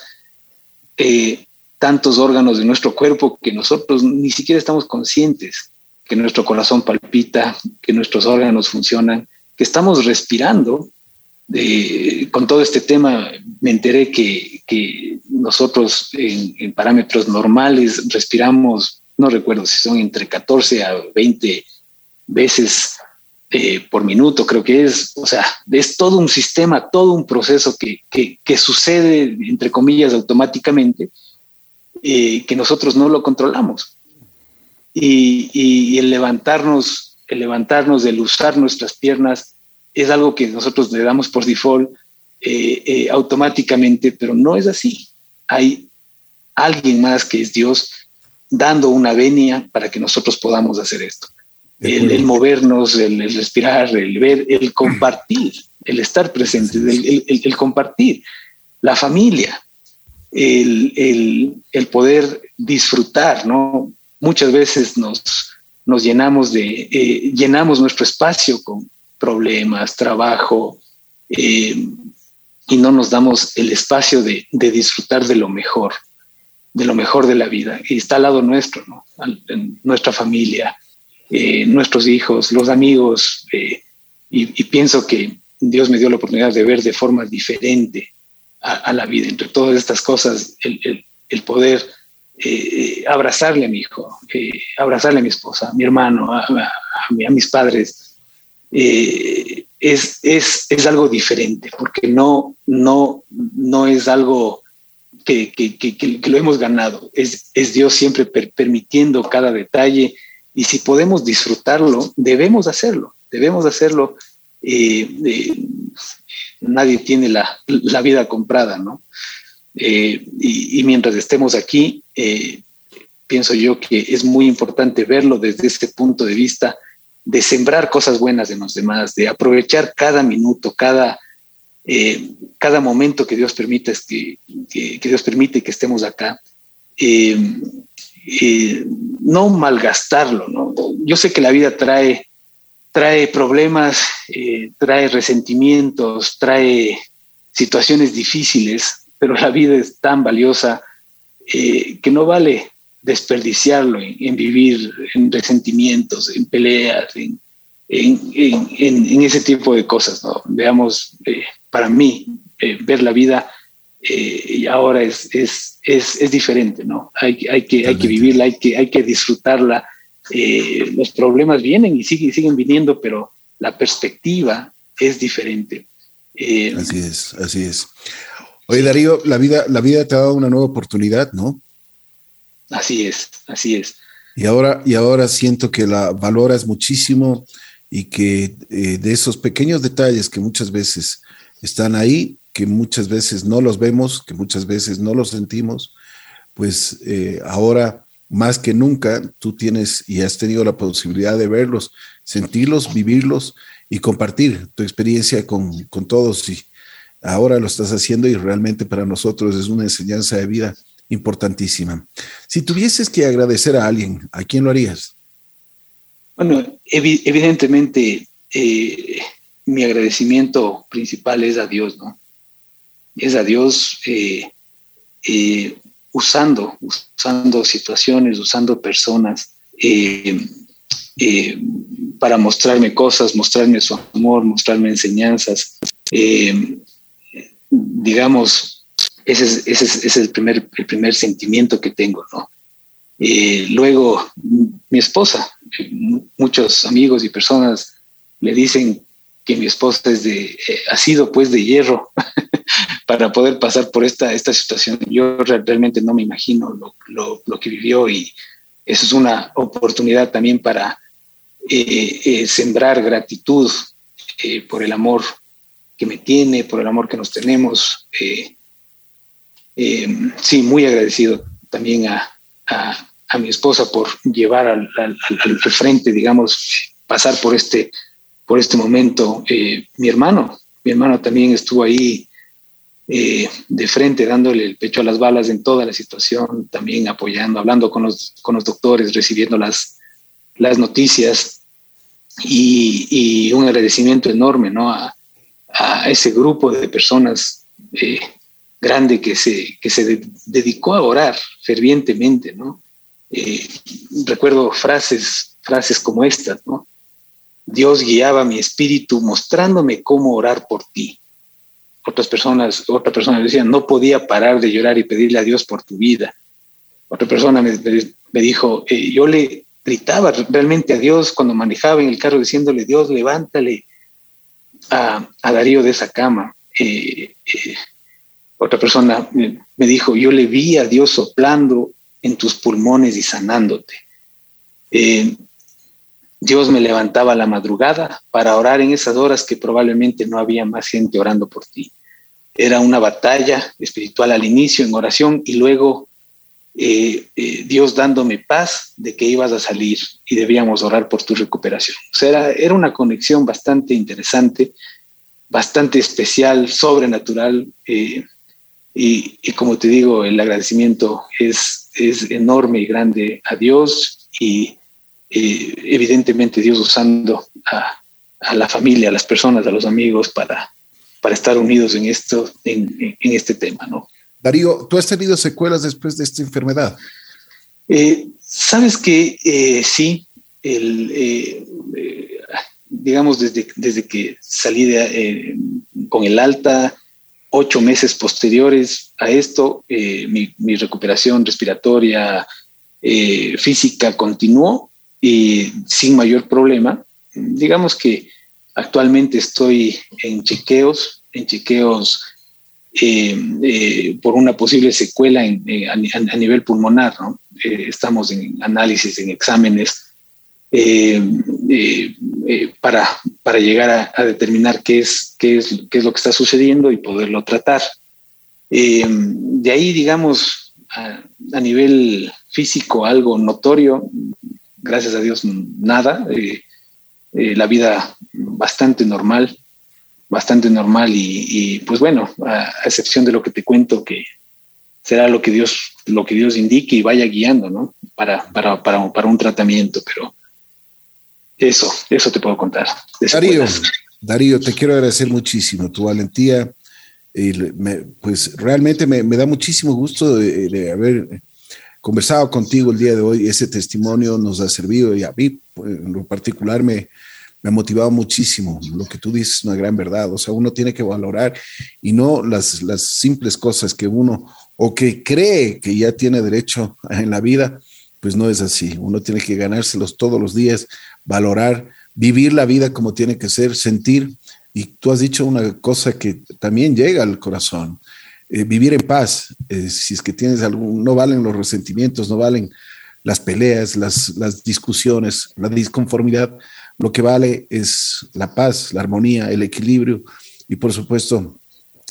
eh, tantos órganos de nuestro cuerpo que nosotros ni siquiera estamos conscientes, que nuestro corazón palpita, que nuestros órganos funcionan, que estamos respirando con todo este tema me enteré que, nosotros en, parámetros normales respiramos, no recuerdo si son entre 14 a 20 veces eh, por minuto, creo que es, o sea, es todo un sistema, todo un proceso que, sucede, entre comillas, automáticamente, eh, que nosotros no lo controlamos. Y, y el levantarnos, el levantarnos, el usar nuestras piernas, es algo que nosotros le damos por default eh, eh, automáticamente, pero no es así. Hay alguien más que es Dios dando una venia para que nosotros podamos hacer esto. El, movernos, el, respirar, el ver, el compartir, el estar presente, el, compartir, la familia, el, poder disfrutar, ¿no? Muchas veces nos, nos llenamos de, eh, llenamos nuestro espacio con, problemas, trabajo, eh, y no nos damos el espacio de, disfrutar de lo mejor, de lo mejor de la vida. Y está al lado nuestro, ¿no? nuestra familia, eh, nuestros hijos, los amigos, eh, y, pienso que Dios me dio la oportunidad de ver de forma diferente a, la vida. Entre todas estas cosas, el, poder abrazarle a mi hijo, abrazarle a mi esposa, a mi hermano, a, a mis padres, eh, es, es, es, algo diferente, porque no, no, no es algo que, que, que, lo hemos ganado, es, es Dios siempre permitiendo cada detalle y si podemos disfrutarlo, debemos hacerlo, debemos hacerlo. nadie tiene la, la, vida comprada, ¿no? Y, y, mientras estemos aquí, pienso yo que es muy importante verlo desde este punto de vista de sembrar cosas buenas en los demás, de aprovechar cada minuto, cada, eh, cada momento que Dios permite que, que, Dios permite que estemos acá. Eh, eh, no malgastarlo, ¿no? Yo sé que la vida trae, trae problemas, trae resentimientos, trae situaciones difíciles, pero la vida es tan valiosa que no vale desperdiciarlo en, vivir en resentimientos, en peleas, en, en, ese tipo de cosas. ¿no? Veamos, eh, para mí, eh, ver la vida eh, ahora es, es, es, es, diferente, ¿no? Hay, hay, que, hay que vivirla, hay que, hay que disfrutarla. los problemas vienen y siguen, siguen viniendo, pero la perspectiva es diferente. así es, así es. Oye, Darío, la vida, la vida te ha dado una nueva oportunidad, ¿no? Así es, así es. Y ahora, y ahora siento que la valoras muchísimo y que eh, de esos pequeños detalles que muchas veces están ahí, que muchas veces no los vemos, que muchas veces no los sentimos, pues eh, ahora más que nunca tú tienes y has tenido la posibilidad de verlos, sentirlos, vivirlos y compartir tu experiencia con, con todos. Y ahora lo estás haciendo y realmente para nosotros es una enseñanza de vida importantísima. Si tuvieses que agradecer a alguien, ¿a quién lo harías? Bueno, evidentemente eh, mi agradecimiento principal es a Dios, ¿no? Es a Dios eh, eh, usando, usando situaciones, usando personas para mostrarme cosas, mostrarme su amor, mostrarme enseñanzas. digamos, ese es, el, primer, el primer sentimiento que tengo, ¿no? Eh, luego, mi esposa, muchos amigos y personas le dicen que mi esposa es de, eh, ha sido pues de hierro para poder pasar por esta, esta situación. Yo realmente no me imagino lo, que vivió y eso es una oportunidad también para eh, sembrar gratitud por el amor que me tiene, por el amor que nos tenemos. Eh, sí, muy agradecido también a, mi esposa por llevar al, frente, digamos, pasar por este, por este momento. Eh, mi hermano, mi hermano también estuvo ahí eh, de frente, dándole el pecho a las balas en toda la situación, también apoyando, hablando con los, con los doctores, recibiendo las, las noticias y, un agradecimiento enorme ¿no? a, ese grupo de personas grande que se, que se dedicó a orar fervientemente, ¿no? Eh, recuerdo frases, frases como estas, ¿no? Dios guiaba mi espíritu mostrándome cómo orar por ti. Otras personas, otra persona decían, no podía parar de llorar y pedirle a Dios por tu vida. Otra persona me, dijo, eh, yo le gritaba realmente a Dios cuando manejaba en el carro diciéndole, Dios, levántale a, Darío de esa cama. Eh, otra persona me dijo, yo le vi a Dios soplando en tus pulmones y sanándote. Eh, Dios me levantaba a la madrugada para orar en esas horas que probablemente no había más gente orando por ti. Era una batalla espiritual al inicio en oración y luego eh, eh, Dios dándome paz de que ibas a salir y debíamos orar por tu recuperación. O sea, era, era una conexión bastante interesante, bastante especial, sobrenatural. Y, como te digo, el agradecimiento es, es enorme y grande a Dios y eh, evidentemente Dios usando a, la familia, a las personas, a los amigos para, para estar unidos en, esto, en, este tema. ¿no? Darío, ¿tú has tenido secuelas después de esta enfermedad? Eh, Sabes que eh, sí, el, digamos desde, desde que salí de, con el alta, ocho meses posteriores a esto, eh, mi, recuperación respiratoria eh, física continuó y sin mayor problema. Digamos que actualmente estoy en chequeos, en chequeos eh, por una posible secuela a, nivel pulmonar. estamos en análisis, en exámenes eh, eh, para, para llegar a, determinar qué es, qué, es, qué es lo que está sucediendo y poderlo tratar. de ahí, digamos, a, a, nivel físico, algo notorio, gracias a Dios, nada. la vida bastante normal, bastante normal y, pues bueno, a, excepción de lo que te cuento, que será lo que Dios, lo que Dios indique y vaya guiando, ¿no? Para, para, para, para un tratamiento, pero eso, eso te puedo contar. Darío, Darío, te quiero agradecer muchísimo tu valentía. Y pues realmente me, da muchísimo gusto de, haber conversado contigo el día de hoy. Ese testimonio nos ha servido y a mí pues, en lo particular me, me ha motivado muchísimo. Lo que tú dices es una gran verdad. O sea, uno tiene que valorar y no las, las simples cosas que uno o que cree que ya tiene derecho en la vida, pues no es así. Uno tiene que ganárselos todos los días, valorar, vivir la vida como tiene que ser, sentir. Y tú has dicho una cosa que también llega al corazón. Eh, vivir en paz. Eh, si es que tienes algún, no valen los resentimientos, no valen las peleas, las, las discusiones, la disconformidad. Lo que vale es la paz, la armonía, el equilibrio y por supuesto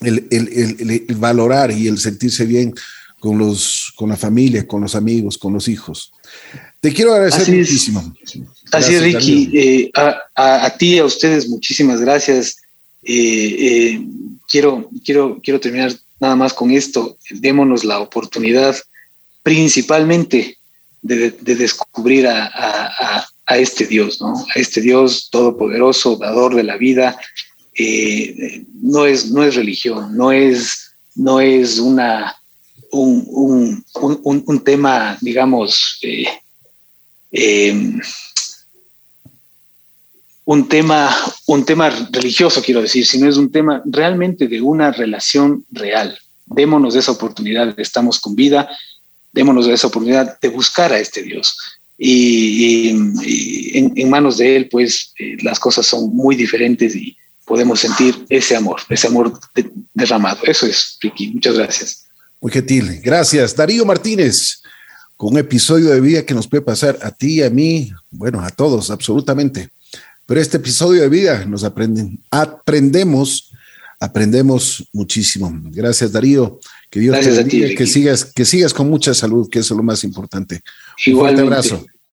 el, valorar y el sentirse bien con, los, con la familia, con los amigos, con los hijos. Te quiero agradecer muchísimo. así es, Ricky. Eh, a, ti, a ustedes, muchísimas gracias. Eh, eh, quiero, quiero, quiero terminar nada más con esto. Démonos la oportunidad principalmente de, descubrir a, este Dios, ¿no? A este Dios todopoderoso, dador de la vida. Eh, no, es, no es religión, no es, no es una, un, tema, digamos, eh, em, un tema, un tema religioso, quiero decir, sino es un tema realmente de una relación real. Démonos esa oportunidad, estamos con vida, démonos esa oportunidad de buscar a este Dios y, en, manos de Él, pues eh, las cosas son muy diferentes y podemos sentir ese amor, ese amor derramado. Eso es, Ricky. Muchas gracias. Muy gentil. Gracias. Darío Martínez, con un episodio de vida que nos puede pasar a ti, a mí, bueno, a todos, absolutamente. Pero este episodio de vida nos aprenden, aprendemos, aprendemos muchísimo. Gracias, Darío. Que Dios te bendiga, que sigas, que sigas con mucha salud, que eso es lo más importante. Igualmente. Un fuerte abrazo.